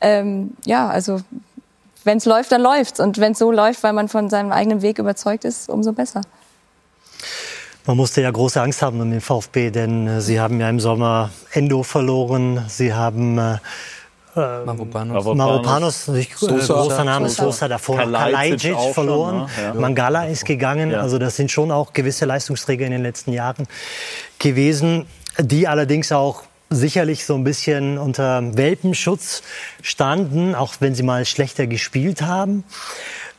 Speaker 4: ähm, ja, also wenn es läuft, dann läuft's. Und wenn es so läuft, weil man von seinem eigenen Weg überzeugt ist, umso besser.
Speaker 3: Man musste ja große Angst haben um den VfB, denn äh, sie haben ja im Sommer Endo verloren. Sie haben äh,
Speaker 2: Mavropanos.
Speaker 3: Mavropanos, natürlich äh,
Speaker 2: Sosa.
Speaker 3: großer Name,
Speaker 2: Sosa.
Speaker 3: Sosa davor,
Speaker 2: Kalajdzic auch schon,
Speaker 3: verloren,
Speaker 2: ne? Ja.
Speaker 3: Mangala ist gegangen.
Speaker 2: Ja.
Speaker 3: Also das sind schon auch gewisse Leistungsträger in den letzten Jahren gewesen, die allerdings auch sicherlich so ein bisschen unter Welpenschutz standen, auch wenn sie mal schlechter gespielt haben.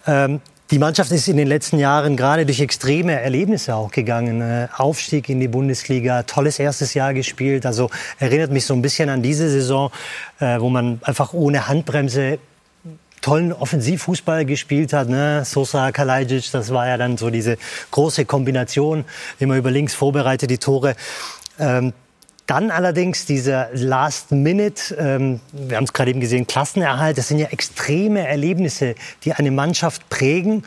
Speaker 3: Ähm, die Mannschaft ist in den letzten Jahren gerade durch extreme Erlebnisse auch gegangen. Äh, Aufstieg in die Bundesliga, tolles erstes Jahr gespielt. Also erinnert mich so ein bisschen an diese Saison, äh, wo man einfach ohne Handbremse tollen Offensivfußball gespielt hat. Ne? Sosa, Kalajdzic, das war ja dann so diese große Kombination, immer über links vorbereitet die Tore. Ähm, dann allerdings dieser Last Minute, ähm, wir haben es gerade eben gesehen, Klassenerhalt, das sind ja extreme Erlebnisse, die eine Mannschaft prägen.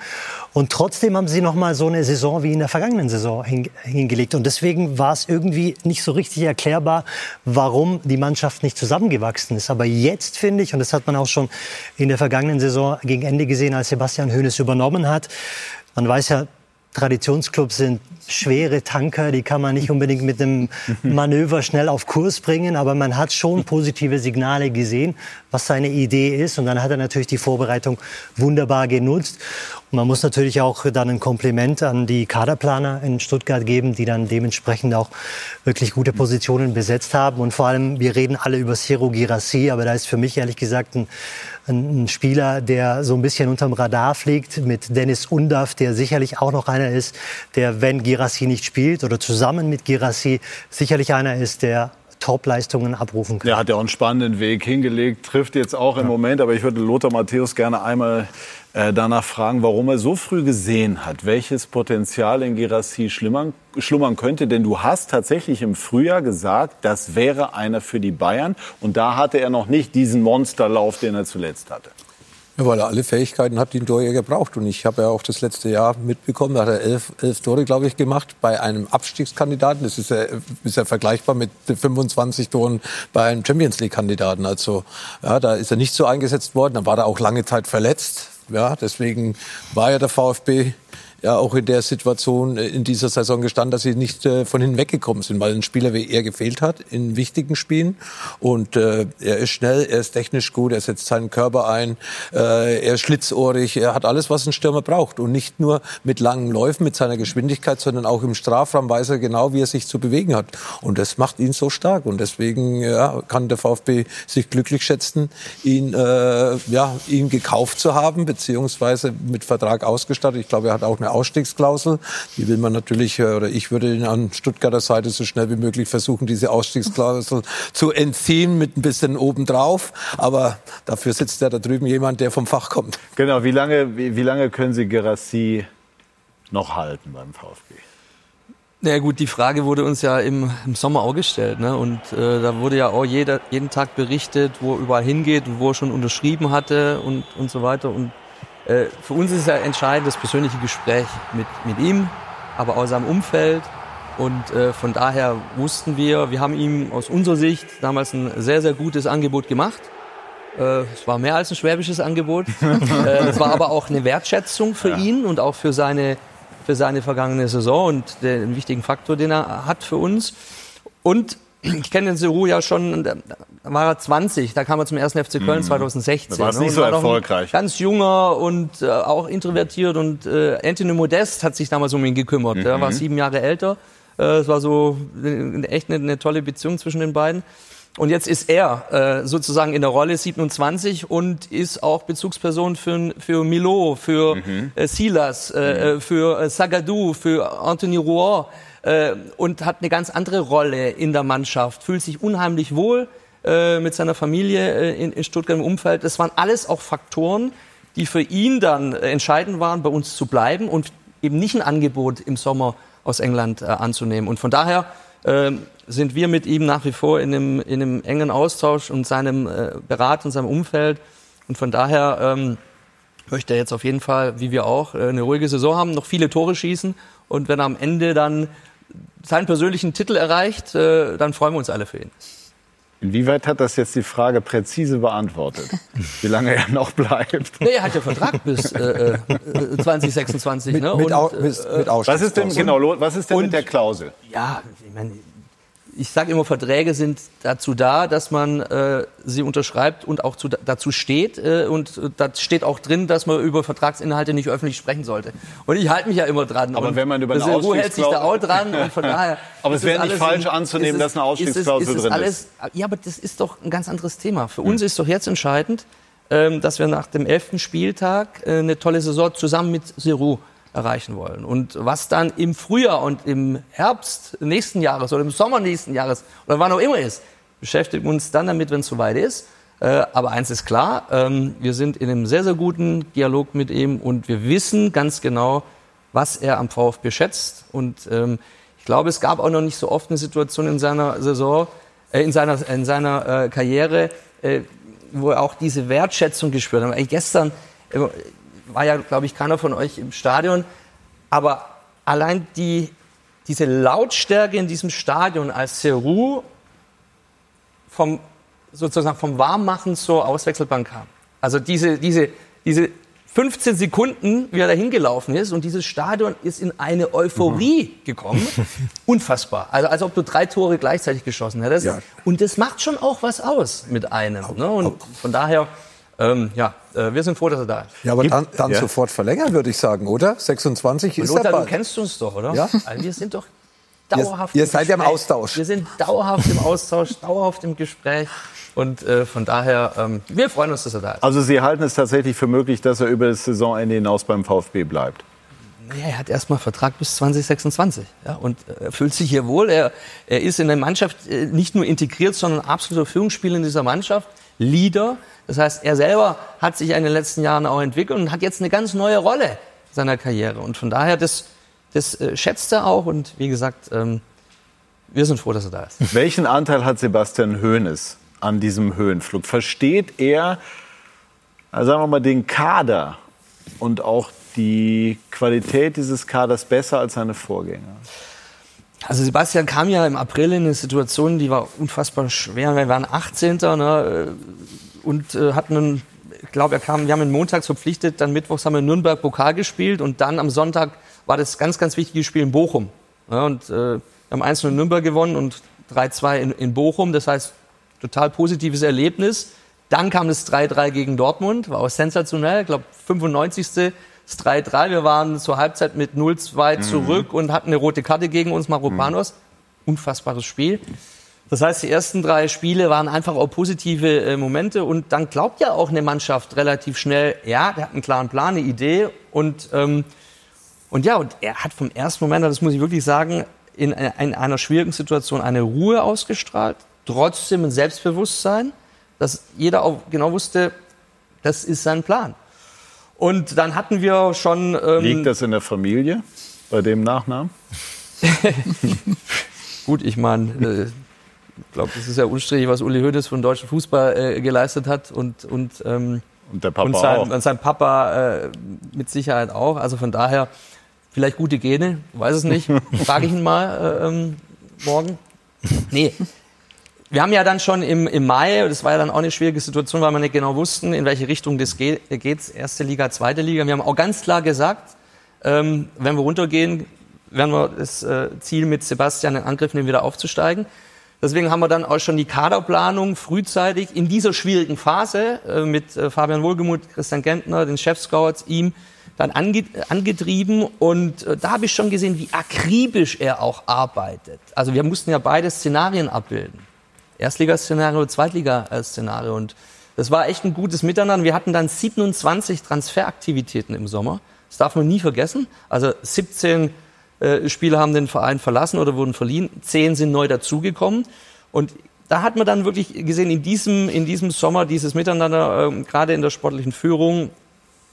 Speaker 3: Und trotzdem haben sie noch mal so eine Saison wie in der vergangenen Saison hin, hingelegt. Und deswegen war es irgendwie nicht so richtig erklärbar, warum die Mannschaft nicht zusammengewachsen ist. Aber jetzt finde ich, und das hat man auch schon in der vergangenen Saison gegen Ende gesehen, als Sebastian Hoeneß übernommen hat, man weiß ja, Traditionsclubs sind schwere Tanker, die kann man nicht unbedingt mit einem Manöver schnell auf Kurs bringen, aber man hat schon positive Signale gesehen, was seine Idee ist. Und dann hat er natürlich die Vorbereitung wunderbar genutzt. Und man muss natürlich auch dann ein Kompliment an die Kaderplaner in Stuttgart geben, die dann dementsprechend auch wirklich gute Positionen besetzt haben. Und vor allem, wir reden alle über Siro Girassi, aber da ist für mich ehrlich gesagt ein, ein Spieler, der so ein bisschen unterm Radar fliegt, mit Dennis Undaff, der sicherlich auch noch einer ist, der, wenn Girassi nicht spielt oder zusammen mit Girassi, sicherlich einer ist, der Top-Leistungen abrufen kann.
Speaker 1: Er hat ja auch einen spannenden Weg hingelegt, trifft jetzt auch im Moment, aber ich würde Lothar Matthäus gerne einmal äh, danach fragen, warum er so früh gesehen hat, welches Potenzial in Gerassi schlummern, schlummern könnte. Denn du hast tatsächlich im Frühjahr gesagt, das wäre einer für die Bayern. Und da hatte er noch nicht diesen Monsterlauf, den er zuletzt hatte.
Speaker 5: Ja, weil er alle Fähigkeiten hat, die ein Torjäger gebraucht. Und ich habe ja auch das letzte Jahr mitbekommen, da hat er elf, elf Tore, glaube ich, gemacht bei einem Abstiegskandidaten. Das ist ja, ist ja vergleichbar mit 25 Toren bei einem Champions League-Kandidaten. Also ja, da ist er nicht so eingesetzt worden. Dann war er auch lange Zeit verletzt. Ja, deswegen war ja der VfB ja auch in der Situation äh, in dieser Saison gestanden, dass sie nicht äh, von hinten weggekommen sind, weil ein Spieler wie er gefehlt hat in wichtigen Spielen. Und äh, er ist schnell, er ist technisch gut, er setzt seinen Körper ein, äh, er ist schlitzohrig, er hat alles, was ein Stürmer braucht. Und nicht nur mit langen Läufen, mit seiner Geschwindigkeit, sondern auch im Strafraum weiß er genau, wie er sich zu bewegen hat. Und das macht ihn so stark. Und deswegen ja, kann der VfB sich glücklich schätzen, ihn, äh, ja, ihn gekauft zu haben, beziehungsweise mit Vertrag ausgestattet. Ich glaube, er hat auch eine Ausstiegsklausel. Die will man natürlich, äh, oder ich würde ihn an Stuttgarter Seite so schnell wie möglich versuchen, diese Ausstiegsklausel zu entziehen mit ein bisschen obendrauf. Aber dafür sitzt ja da drüben jemand, der vom Fach kommt.
Speaker 1: Genau, wie lange, wie, wie lange können Sie Gerassi noch halten beim VfB?
Speaker 2: Na ja, gut, die Frage wurde uns ja im, im Sommer auch gestellt. Ne? Und äh, da wurde ja auch jeder, jeden Tag berichtet, wo er überall hingeht und wo er schon unterschrieben hatte und, und so weiter. Und äh, für uns ist ja entscheidend das persönliche Gespräch mit, mit ihm, aber auch seinem Umfeld. Und äh, von daher wussten wir, wir haben ihm aus unserer Sicht damals ein sehr, sehr gutes Angebot gemacht. Äh, es war mehr als ein schwäbisches Angebot. äh, es war aber auch eine Wertschätzung für ja. ihn und auch für seine, für seine vergangene Saison und den wichtigen Faktor, den er hat für uns. Und ich kenne den Seru ja schon, da war er 20, da kam er zum ersten FC Köln mhm. 2016.
Speaker 1: Da war es nicht so erfolgreich.
Speaker 2: Ganz junger und äh, auch introvertiert und äh, Anthony Modest hat sich damals um ihn gekümmert. Mhm. Er war sieben Jahre älter. Äh, es war so äh, echt eine, eine, tolle Beziehung zwischen den beiden. Und jetzt ist er äh, sozusagen in der Rolle 27 und ist auch Bezugsperson für, für Milo, für mhm. äh, Silas, äh, mhm. für äh, Sagadou, für Anthony Rouen äh, und hat eine ganz andere Rolle in der Mannschaft, fühlt sich unheimlich wohl äh, mit seiner Familie äh, in, in Stuttgart im Umfeld. Das waren alles auch Faktoren, die für ihn dann entscheidend waren, bei uns zu bleiben und eben nicht ein Angebot im Sommer aus England äh, anzunehmen. Und von daher äh, sind wir mit ihm nach wie vor in einem, in einem engen Austausch und seinem äh, Berat und seinem Umfeld. Und von daher ähm, möchte er jetzt auf jeden Fall, wie wir auch, äh, eine ruhige Saison haben, noch viele Tore schießen. Und wenn er am Ende dann seinen persönlichen Titel erreicht, äh, dann freuen wir uns alle für ihn.
Speaker 1: Inwieweit hat das jetzt die Frage präzise beantwortet, wie lange er noch bleibt?
Speaker 2: Nee, er hat ja Vertrag bis äh, 2026.
Speaker 5: Mit,
Speaker 2: ne?
Speaker 5: mit, Und, au, bis, mit
Speaker 1: was ist denn genau? Was ist denn Und, mit der Klausel?
Speaker 2: Ja, ich meine, ich sage immer, Verträge sind dazu da, dass man äh, sie unterschreibt und auch zu, dazu steht. Äh, und da steht auch drin, dass man über Vertragsinhalte nicht öffentlich sprechen sollte. Und ich halte mich ja immer dran.
Speaker 1: Aber und wenn man über eine
Speaker 2: Ruhe hält sich da auch dran. Und von daher
Speaker 1: aber es wäre nicht falsch anzunehmen, dass eine Ausstiegsklausel drin
Speaker 2: alles, ist. Ja, aber das ist doch ein ganz anderes Thema. Für hm. uns ist doch jetzt entscheidend, ähm, dass wir nach dem elften Spieltag äh, eine tolle Saison zusammen mit Seru erreichen wollen. Und was dann im Frühjahr und im Herbst nächsten Jahres oder im Sommer nächsten Jahres oder wann auch immer ist, beschäftigen wir uns dann damit, wenn es soweit ist. Äh, aber eins ist klar, ähm, wir sind in einem sehr, sehr guten Dialog mit ihm und wir wissen ganz genau, was er am VfB schätzt. Und ähm, ich glaube, es gab auch noch nicht so oft eine Situation in seiner Saison, äh, in seiner, in seiner äh, Karriere, wo er auch diese Wertschätzung gespürt hat. Ey, gestern war ja, glaube ich, keiner von euch im Stadion, aber allein die, diese Lautstärke in diesem Stadion, als Seru vom, sozusagen vom Warmmachen zur Auswechselbank kam. Also diese, diese, diese 15 Sekunden, wie er da hingelaufen ist und dieses Stadion ist in eine Euphorie gekommen. Unfassbar. Also als ob du drei Tore gleichzeitig geschossen hättest.
Speaker 5: Ja.
Speaker 2: Und das macht schon auch was aus mit einem. Ne? Und von daher, ähm, ja, äh, wir sind froh, dass er da ist.
Speaker 5: Ja, aber dann, dann
Speaker 2: Ja.
Speaker 5: sofort verlängern, würde ich sagen, oder? 26
Speaker 2: Und
Speaker 5: ist
Speaker 2: Lothar,
Speaker 5: er
Speaker 2: du
Speaker 5: bald.
Speaker 2: kennst uns doch, oder?
Speaker 5: Ja.
Speaker 2: Also wir sind doch
Speaker 5: Ihr-
Speaker 2: dauerhaft
Speaker 5: ihr
Speaker 2: im
Speaker 5: seid ja im
Speaker 2: Gespräch.
Speaker 5: Austausch.
Speaker 2: Wir sind dauerhaft im Austausch, dauerhaft im Gespräch. Und äh, von daher, ähm, wir freuen uns, dass er da ist.
Speaker 1: Also Sie halten es tatsächlich für möglich, dass er über das Saisonende hinaus beim VfB bleibt?
Speaker 2: Ja, er hat erstmal Vertrag bis 2026 ja, und äh, er fühlt sich hier wohl. Er, er ist in der Mannschaft äh, nicht nur integriert, sondern absoluter Führungsspieler in dieser Mannschaft, Leader. Das heißt, er selber hat sich in den letzten Jahren auch entwickelt und hat jetzt eine ganz neue Rolle seiner Karriere. Und von daher, das, das äh, schätzt er auch. Und wie gesagt, ähm, wir sind froh, dass er da ist.
Speaker 1: Welchen Anteil hat Sebastian Hoeneß an diesem Höhenflug? Versteht er, also sagen wir mal, den Kader und auch die Qualität dieses Kaders besser als seine Vorgänger?
Speaker 2: Also Sebastian kam ja im April in eine Situation, die war unfassbar schwer. Wir waren 18. Ne, äh, und äh, hatten einen, ich glaube, er kam, wir haben ihn montags verpflichtet, dann mittwochs haben wir in Nürnberg Pokal gespielt und dann am Sonntag war das ganz, ganz wichtige Spiel in Bochum. Ja, und äh, wir haben 1 in Nürnberg gewonnen und 3-2 in, in Bochum. Das heißt, total positives Erlebnis. Dann kam das 3-3 gegen Dortmund, war auch sensationell. Ich glaube, 95. Das 3-3. Wir waren zur Halbzeit mit 0-2
Speaker 15: Mhm.
Speaker 2: zurück und hatten eine rote Karte gegen uns, Maropanos. Unfassbares Spiel. Das heißt, die ersten drei Spiele waren einfach auch positive äh, Momente und dann glaubt ja auch eine Mannschaft relativ schnell, ja, der hat einen klaren Plan, eine Idee und ähm, und ja, und er hat vom ersten Moment, an, das muss ich wirklich sagen, in, einer- in einer schwierigen Situation eine Ruhe ausgestrahlt, trotzdem ein Selbstbewusstsein, dass jeder auch genau wusste, das ist sein Plan. Und dann hatten wir schon. Ähm,
Speaker 1: Liegt das in der Familie bei dem Nachnamen?
Speaker 2: Gut, ich meine, äh, ich glaube, das ist ja unstrittig, was Uli Hoeneß für den deutschen Fußball äh, geleistet hat und und ähm,
Speaker 1: und der Papa
Speaker 2: und sein,
Speaker 1: auch.
Speaker 2: und sein Papa äh, mit Sicherheit auch. Also von daher vielleicht gute Gene, weiß es nicht. Frage ich ihn mal äh, ähm, morgen. Nee. Wir haben ja dann schon im, im Mai, das war ja dann auch eine schwierige Situation, weil wir nicht genau wussten, in welche Richtung das geht. Geht's erste Liga, zweite Liga. Wir haben auch ganz klar gesagt, ähm, wenn wir runtergehen, werden wir das äh, Ziel mit Sebastian in Angriff nehmen, wieder aufzusteigen. Deswegen haben wir dann auch schon die Kaderplanung frühzeitig in dieser schwierigen Phase äh, mit äh, Fabian Wohlgemuth, Christian Gentner, den Chefscouts, ihm dann ange angetrieben. Und äh, da habe ich schon gesehen, wie akribisch er auch arbeitet. Also wir mussten ja beide Szenarien abbilden. Erstligaszenario, Zweitliga-Szenario. Und das war echt ein gutes Miteinander. Wir hatten dann 27 Transferaktivitäten im Sommer. Das darf man nie vergessen. Also 17 äh, Spieler haben den Verein verlassen oder wurden verliehen. Zehn sind neu dazugekommen. Und da hat man dann wirklich gesehen, in diesem, in diesem Sommer dieses Miteinander, ähm, gerade in der sportlichen Führung,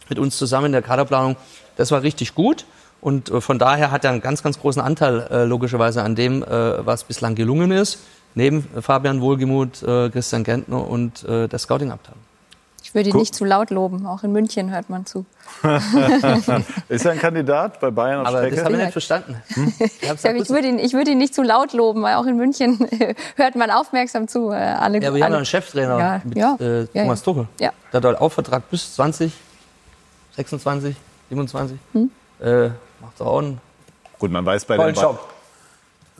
Speaker 2: mit uns zusammen in der Kaderplanung, das war richtig gut. Und äh, von daher hat er einen ganz, ganz großen Anteil äh, logischerweise an dem, äh, was bislang gelungen ist. Neben äh, Fabian Wohlgemuth, äh, Christian Gentner und äh, der Scouting-Abteilung.
Speaker 4: Ich würde ihn
Speaker 1: Guck.
Speaker 4: nicht zu laut loben. Auch in München hört man zu.
Speaker 1: ist er ein Kandidat bei Bayern auf
Speaker 2: Aber
Speaker 1: Strecke?
Speaker 2: das habe ich nicht verstanden.
Speaker 4: Ich, sag, ich, würde ihn, ich würde ihn nicht zu laut loben, weil auch in München hört man aufmerksam zu. Äh, alle,
Speaker 2: Ja, aber wir haben einen Cheftrainer
Speaker 4: Ja,
Speaker 2: mit
Speaker 4: ja.
Speaker 2: äh, Thomas
Speaker 4: ja.
Speaker 2: Tuchel.
Speaker 4: Ja.
Speaker 2: Der hat halt auch Vertrag bis 20, 26, 27.
Speaker 4: Hm.
Speaker 2: Äh, macht auch einen
Speaker 1: Gut, man weiß bei den,
Speaker 2: Job.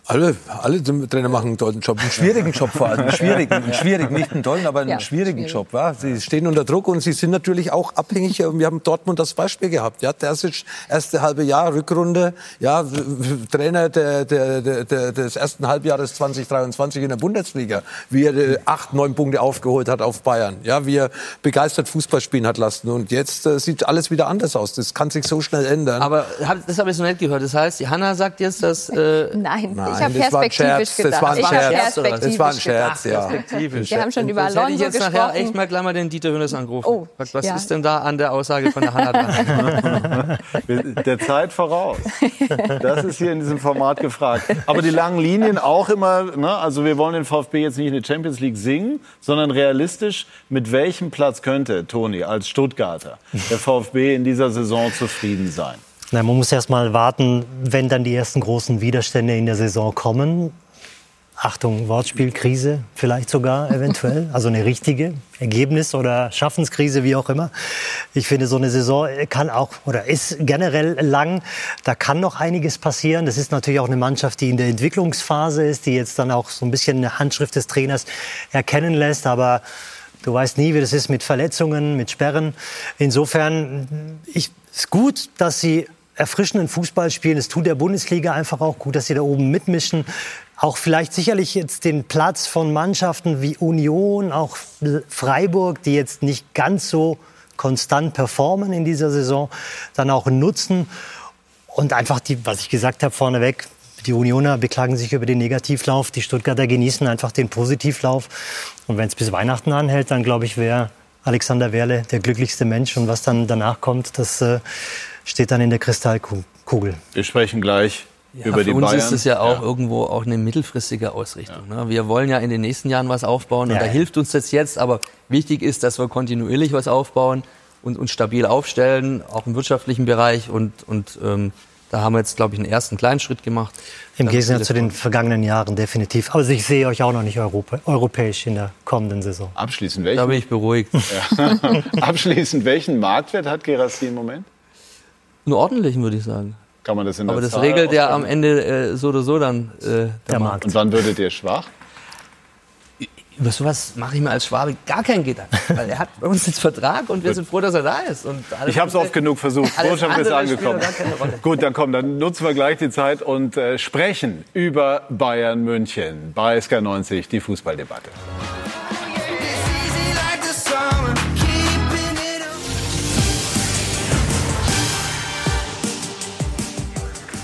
Speaker 5: Alle, alle Trainer machen einen tollen Job, einen schwierigen Job vor allem, einen schwierigen, einen schwierigen, nicht einen tollen, aber einen
Speaker 4: Ja,
Speaker 5: schwierigen
Speaker 4: schwierig.
Speaker 5: Job. Ja. Sie stehen unter Druck und sie sind natürlich auch abhängig. Wir haben Dortmund das Beispiel gehabt. Ja, das ist erste halbe Jahr Rückrunde, ja, Trainer der, der, der, des ersten Halbjahres 2023 in der Bundesliga, wie er äh, acht, neun Punkte aufgeholt hat auf Bayern, ja, wie er begeistert Fußball spielen hat lassen. Und jetzt äh, sieht alles wieder anders aus. Das kann sich so schnell ändern.
Speaker 2: Aber das habe ich so nicht gehört. Das heißt, die Hanna sagt jetzt, dass. Äh,
Speaker 4: Nein,
Speaker 5: Nein,
Speaker 4: ich habe
Speaker 5: das war ein
Speaker 4: perspektivisch
Speaker 5: Scherz, das
Speaker 4: gedacht.
Speaker 5: war ein
Speaker 4: ich habe
Speaker 5: Scherz.
Speaker 4: perspektivisch
Speaker 5: Das war ein Scherz,
Speaker 4: gedacht.
Speaker 5: ja.
Speaker 2: Perspektivisch.
Speaker 4: Wir haben schon über
Speaker 2: Sonst hätte ich
Speaker 4: Alonso
Speaker 2: jetzt nachher
Speaker 4: gesprochen.
Speaker 2: echt mal gleich mal den Dieter Hönes angerufen.
Speaker 4: Oh,
Speaker 2: was
Speaker 4: ja.
Speaker 2: ist denn da an der Aussage von der Hanna dran?
Speaker 1: Der Zeit voraus. Das ist hier in diesem Format gefragt. Aber die langen Linien auch immer, ne? also wir wollen den VfB jetzt nicht in die Champions League singen, sondern realistisch, mit welchem Platz könnte Toni als Stuttgarter der VfB in dieser Saison zufrieden sein?
Speaker 3: Na, man muss erst mal warten, wenn dann die ersten großen Widerstände in der Saison kommen. Achtung, Wortspielkrise vielleicht sogar eventuell, also eine richtige Ergebnis- oder Schaffenskrise, wie auch immer. Ich finde, so eine Saison kann auch oder ist generell lang. Da kann noch einiges passieren. Das ist natürlich auch eine Mannschaft, die in der Entwicklungsphase ist, die jetzt dann auch so ein bisschen eine Handschrift des Trainers erkennen lässt. Aber Du weißt nie, wie das ist mit Verletzungen, mit Sperren. Insofern ich, ist gut, dass sie erfrischenden Fußball spielen. Es tut der Bundesliga einfach auch gut, dass sie da oben mitmischen. Auch vielleicht sicherlich jetzt den Platz von Mannschaften wie Union, auch Freiburg, die jetzt nicht ganz so konstant performen in dieser Saison, dann auch nutzen. Und einfach die, was ich gesagt habe vorneweg, die Unioner beklagen sich über den Negativlauf, die Stuttgarter genießen einfach den Positivlauf. Und wenn es bis Weihnachten anhält, dann glaube ich, wäre Alexander Werle der glücklichste Mensch. Und was dann danach kommt, das äh, steht dann in der Kristallkugel.
Speaker 1: Wir sprechen gleich
Speaker 2: Ja,
Speaker 1: über
Speaker 2: für
Speaker 1: die
Speaker 2: uns
Speaker 1: Bayern.
Speaker 2: ist es ja auch irgendwo auch eine mittelfristige Ausrichtung. Ne? Wir wollen ja in den nächsten Jahren was aufbauen und
Speaker 3: Ja,
Speaker 2: da
Speaker 3: ja.
Speaker 2: hilft uns das jetzt. Aber wichtig ist, dass wir kontinuierlich was aufbauen und uns stabil aufstellen, auch im wirtschaftlichen Bereich. Und, und ähm, da haben wir jetzt, glaube ich, einen ersten kleinen Schritt gemacht.
Speaker 3: Im Gegensatz zu den vergangenen Jahren definitiv. Aber ich sehe euch auch noch nicht Europa, europäisch in der kommenden Saison.
Speaker 1: Abschließend
Speaker 2: kommen. Da bin
Speaker 1: welchen,
Speaker 2: ich beruhigt.
Speaker 1: abschließend welchen Marktwert hat Gerassi im Moment?
Speaker 2: Nur ordentlichen, würde ich sagen.
Speaker 1: Kann man das in der
Speaker 2: Aber das
Speaker 1: Zahl
Speaker 2: regelt ja am Ende äh, so oder so dann äh, der,
Speaker 3: Der
Speaker 2: Markt.
Speaker 3: Markt.
Speaker 1: Und wann würdet ihr schwach?
Speaker 2: Über sowas mache ich mir als Schwabe gar keinen Gedanken. Weil er hat bei uns jetzt Vertrag und wir sind froh, dass er da ist.
Speaker 1: Ich habe es oft genug versucht. Botschaft ist angekommen. Gut, dann komm, dann nutzen wir gleich die Zeit und äh, sprechen über Bayern München bei SK90, die Fußballdebatte.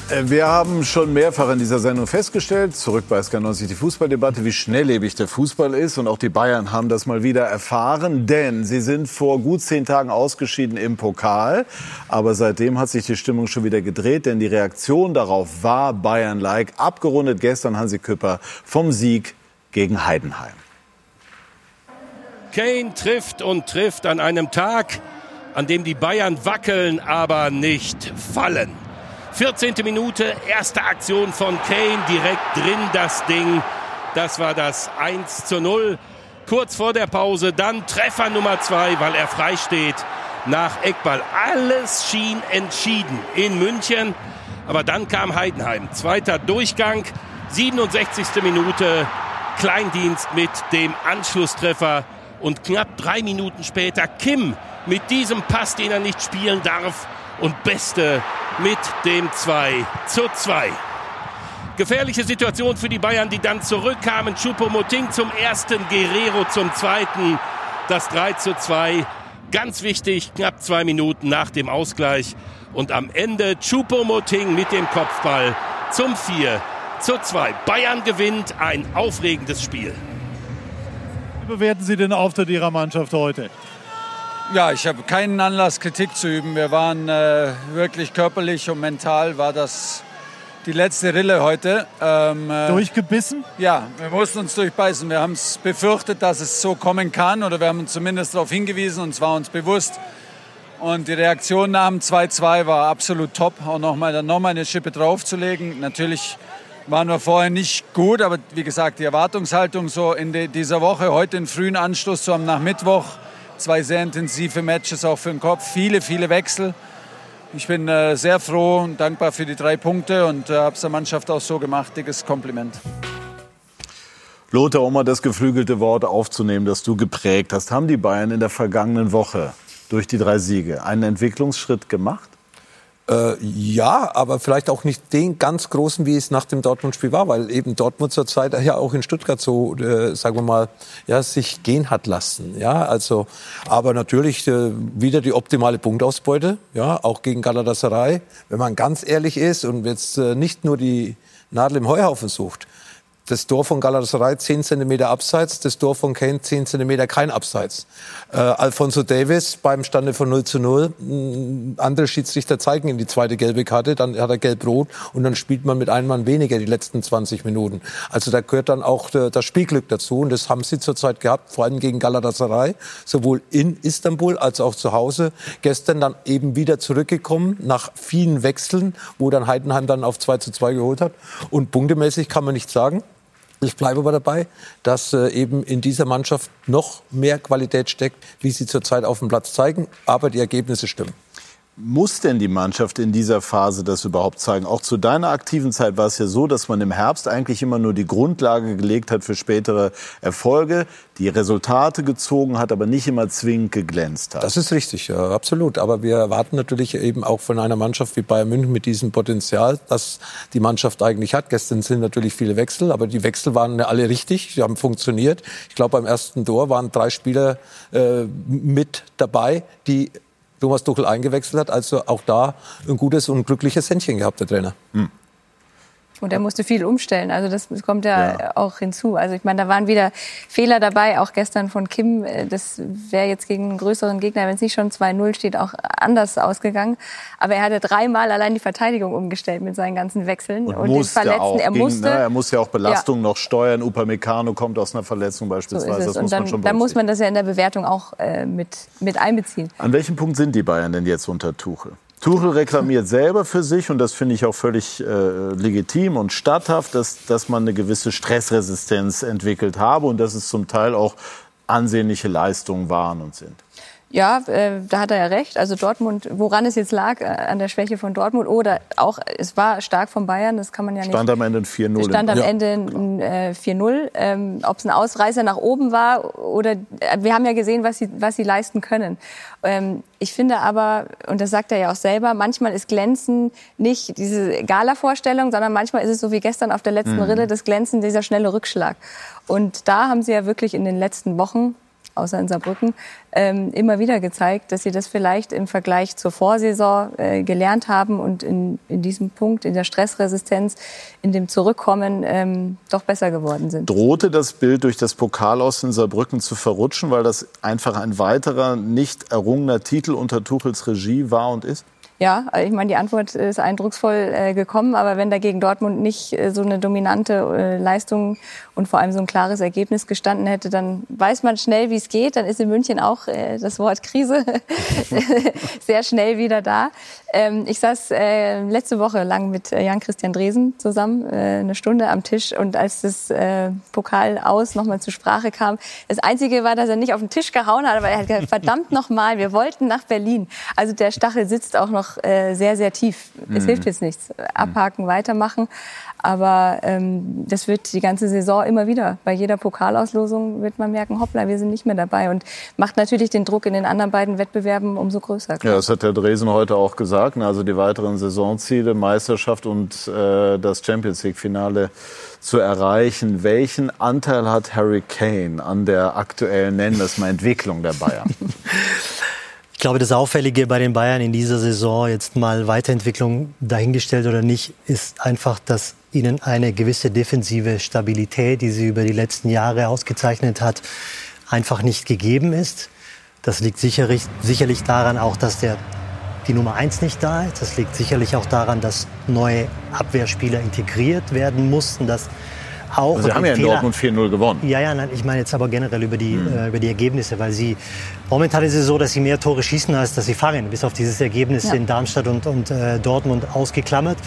Speaker 1: Wir haben schon mehrfach in dieser Sendung festgestellt, zurück bei SK90 die Fußballdebatte, wie schnelllebig der Fußball ist. Und auch die Bayern haben das mal wieder erfahren, denn sie sind vor gut zehn Tagen ausgeschieden im Pokal. Aber seitdem hat sich die Stimmung schon wieder gedreht, denn die Reaktion darauf war Bayern-like. Abgerundet gestern Hansi Küpper vom Sieg gegen Heidenheim.
Speaker 15: Kane trifft und trifft an einem Tag, an dem die Bayern wackeln, aber nicht fallen. 14. Minute, erste Aktion von Kane, direkt drin das Ding. Das war das 1 zu 0. Kurz vor der Pause dann Treffer Nummer 2, weil er frei steht nach Eckball. Alles schien entschieden in München. Aber dann kam Heidenheim. Zweiter Durchgang, 67. Minute. Kleindienst mit dem Anschlusstreffer. Und knapp drei Minuten später Kim mit diesem Pass, den er nicht spielen darf. Und Beste mit dem 2 zu 2. Gefährliche Situation für die Bayern, die dann zurückkamen. Choupo-Moting zum ersten, Guerrero zum zweiten. Das 3 zu 2. Ganz wichtig, knapp zwei Minuten nach dem Ausgleich. Und am Ende Choupo-Moting mit dem Kopfball zum 4 zu 2. Bayern gewinnt ein aufregendes Spiel.
Speaker 14: Wie bewerten Sie den Auftritt Ihrer Mannschaft heute?
Speaker 16: Ja, ich habe keinen Anlass, Kritik zu üben. Wir waren äh, wirklich körperlich und mental war das die letzte Rille heute. Ähm, äh,
Speaker 14: Durchgebissen?
Speaker 16: Ja, wir mussten uns durchbeißen. Wir haben es befürchtet, dass es so kommen kann oder wir haben uns zumindest darauf hingewiesen und es war uns bewusst. Und die Reaktion nach dem 2-2 war absolut top, auch nochmal noch mal eine Schippe draufzulegen. Natürlich waren wir vorher nicht gut, aber wie gesagt, die Erwartungshaltung so in dieser Woche, heute einen frühen Anschluss zu haben nach Mittwoch, zwei sehr intensive Matches auch für den Kopf, viele, viele Wechsel. Ich bin äh, sehr froh und dankbar für die drei Punkte und äh, habe es der Mannschaft auch so gemacht. Dickes Kompliment.
Speaker 1: Lothar, um mal das geflügelte Wort aufzunehmen, das du geprägt hast, haben die Bayern in der vergangenen Woche durch die drei Siege einen Entwicklungsschritt gemacht?
Speaker 5: Äh, ja, aber vielleicht auch nicht den ganz großen, wie es nach dem Dortmund-Spiel war, weil eben Dortmund zur Zeit ja auch in Stuttgart so, äh, sagen wir mal, ja, sich gehen hat lassen. Ja, also, aber natürlich äh, wieder die optimale Punktausbeute, ja, auch gegen Galatasaray. Wenn man ganz ehrlich ist und jetzt äh, nicht nur die Nadel im Heuhaufen sucht, das Tor von Galatasaray 10 cm abseits, das Tor von Kane 10 cm kein Abseits. Äh, Alfonso Davis beim Stande von 0 zu 0. Mm, Andere Schiedsrichter zeigen ihm die zweite gelbe Karte, dann hat er gelb-rot und dann spielt man mit einem Mann weniger die letzten 20 Minuten. Also da gehört dann auch der, das Spielglück dazu und das haben sie zurzeit gehabt, vor allem gegen Galatasaray, sowohl in Istanbul als auch zu Hause. Gestern dann eben wieder zurückgekommen nach vielen Wechseln, wo dann Heidenheim dann auf 2 zu 2 geholt hat. Und punktemäßig kann man nicht sagen. Ich bleibe aber dabei, dass äh, eben in dieser Mannschaft noch mehr Qualität steckt, wie sie zurzeit auf dem Platz zeigen. Aber die Ergebnisse stimmen.
Speaker 1: Muss denn die Mannschaft in dieser Phase das überhaupt zeigen? Auch zu deiner aktiven Zeit war es ja so, dass man im Herbst eigentlich immer nur die Grundlage gelegt hat für spätere Erfolge, die Resultate gezogen hat, aber nicht immer zwingend geglänzt hat.
Speaker 5: Das ist richtig, ja, absolut. Aber wir erwarten natürlich eben auch von einer Mannschaft wie Bayern München mit diesem Potenzial, das die Mannschaft eigentlich hat. Gestern sind natürlich viele Wechsel, aber die Wechsel waren alle richtig, die haben funktioniert. Ich glaube, beim ersten Tor waren drei Spieler äh, mit dabei, die Thomas Tuchel eingewechselt hat. Also auch da ein gutes und glückliches Händchen gehabt, der Trainer.
Speaker 1: Hm.
Speaker 4: Und er musste viel umstellen. Also das kommt ja, ja, auch hinzu. Also ich meine, da waren wieder Fehler dabei, auch gestern von Kim. Das wäre jetzt gegen einen größeren Gegner, wenn es nicht schon 2-0 steht, auch anders ausgegangen. Aber er hatte dreimal allein die Verteidigung umgestellt mit seinen ganzen Wechseln.
Speaker 1: Und, und den Verletzten. Auch. Er musste. Gegen, ne, er muss ja auch Belastung ja. noch steuern. Upamecano kommt aus einer Verletzung beispielsweise.
Speaker 4: So das muss dann, man schon dann muss man das ja in der Bewertung auch äh, mit, mit einbeziehen.
Speaker 1: An welchem Punkt sind die Bayern denn jetzt unter Tuchel? Tuchel reklamiert selber für sich, und das finde ich auch völlig äh, legitim und statthaft, dass, dass man eine gewisse Stressresistenz entwickelt habe und dass es zum Teil auch ansehnliche Leistungen waren und sind.
Speaker 4: Ja, äh, da hat er ja recht. Also Dortmund, woran es jetzt lag, äh, an der Schwäche von Dortmund oder auch, es war stark von Bayern, das kann man ja nicht.
Speaker 1: Stand am Ende ein 4-0.
Speaker 4: Stand am ja. Ende ein äh, 4-0. Ähm, Ob es ein Ausreißer nach oben war oder, äh, wir haben ja gesehen, was sie, was sie leisten können. Ähm, ich finde aber, und das sagt er ja auch selber, manchmal ist Glänzen nicht diese Gala-Vorstellung, sondern manchmal ist es so wie gestern auf der letzten mhm. Rille, das Glänzen, dieser schnelle Rückschlag. Und da haben sie ja wirklich in den letzten Wochen außer in Saarbrücken, ähm, immer wieder gezeigt, dass sie das vielleicht im Vergleich zur Vorsaison äh, gelernt haben und in, in diesem Punkt, in der Stressresistenz, in dem Zurückkommen ähm, doch besser geworden sind.
Speaker 1: Drohte das Bild durch das Pokal aus in Saarbrücken zu verrutschen, weil das einfach ein weiterer nicht errungener Titel unter Tuchels Regie war und ist?
Speaker 4: Ja, ich meine, die Antwort ist eindrucksvoll äh, gekommen, aber wenn dagegen Dortmund nicht äh, so eine dominante äh, Leistung und vor allem so ein klares Ergebnis gestanden hätte, dann weiß man schnell, wie es geht. Dann ist in München auch äh, das Wort Krise sehr schnell wieder da. Ähm, ich saß äh, letzte Woche lang mit äh, Jan-Christian Dresen zusammen, äh, eine Stunde am Tisch und als das äh, Pokal aus nochmal zur Sprache kam, das Einzige war, dass er nicht auf den Tisch gehauen hat, aber er hat gesagt, verdammt nochmal, wir wollten nach Berlin. Also der Stachel sitzt auch noch äh, sehr, sehr tief. Es mhm. hilft jetzt nichts. Abhaken, weitermachen. Aber ähm, das wird die ganze Saison immer wieder. Bei jeder Pokalauslosung wird man merken, hoppla, wir sind nicht mehr dabei. Und macht natürlich den Druck in den anderen beiden Wettbewerben umso größer.
Speaker 1: Klar. Ja, das hat der Dresen heute auch gesagt. Also die weiteren Saisonziele, Meisterschaft und äh, das Champions League-Finale zu erreichen. Welchen Anteil hat Harry Kane an der aktuellen, nennen wir es mal, Entwicklung der Bayern?
Speaker 3: Ich glaube, das Auffällige bei den Bayern in dieser Saison, jetzt mal Weiterentwicklung dahingestellt oder nicht, ist einfach, dass ihnen eine gewisse defensive Stabilität, die sie über die letzten Jahre ausgezeichnet hat, einfach nicht gegeben ist. Das liegt sicherlich, sicherlich daran auch, dass der, die Nummer eins nicht da ist. Das liegt sicherlich auch daran, dass neue Abwehrspieler integriert werden mussten, dass auch.
Speaker 1: Also Sie haben ja in Fehler, Dortmund 4-0 gewonnen.
Speaker 3: Ja, ja, nein, ich meine jetzt aber generell über die, mhm. äh, über die Ergebnisse, weil sie momentan ist es so, dass sie mehr Tore schießen, als dass sie fangen, bis auf dieses Ergebnis ja. in Darmstadt und, und äh, Dortmund ausgeklammert.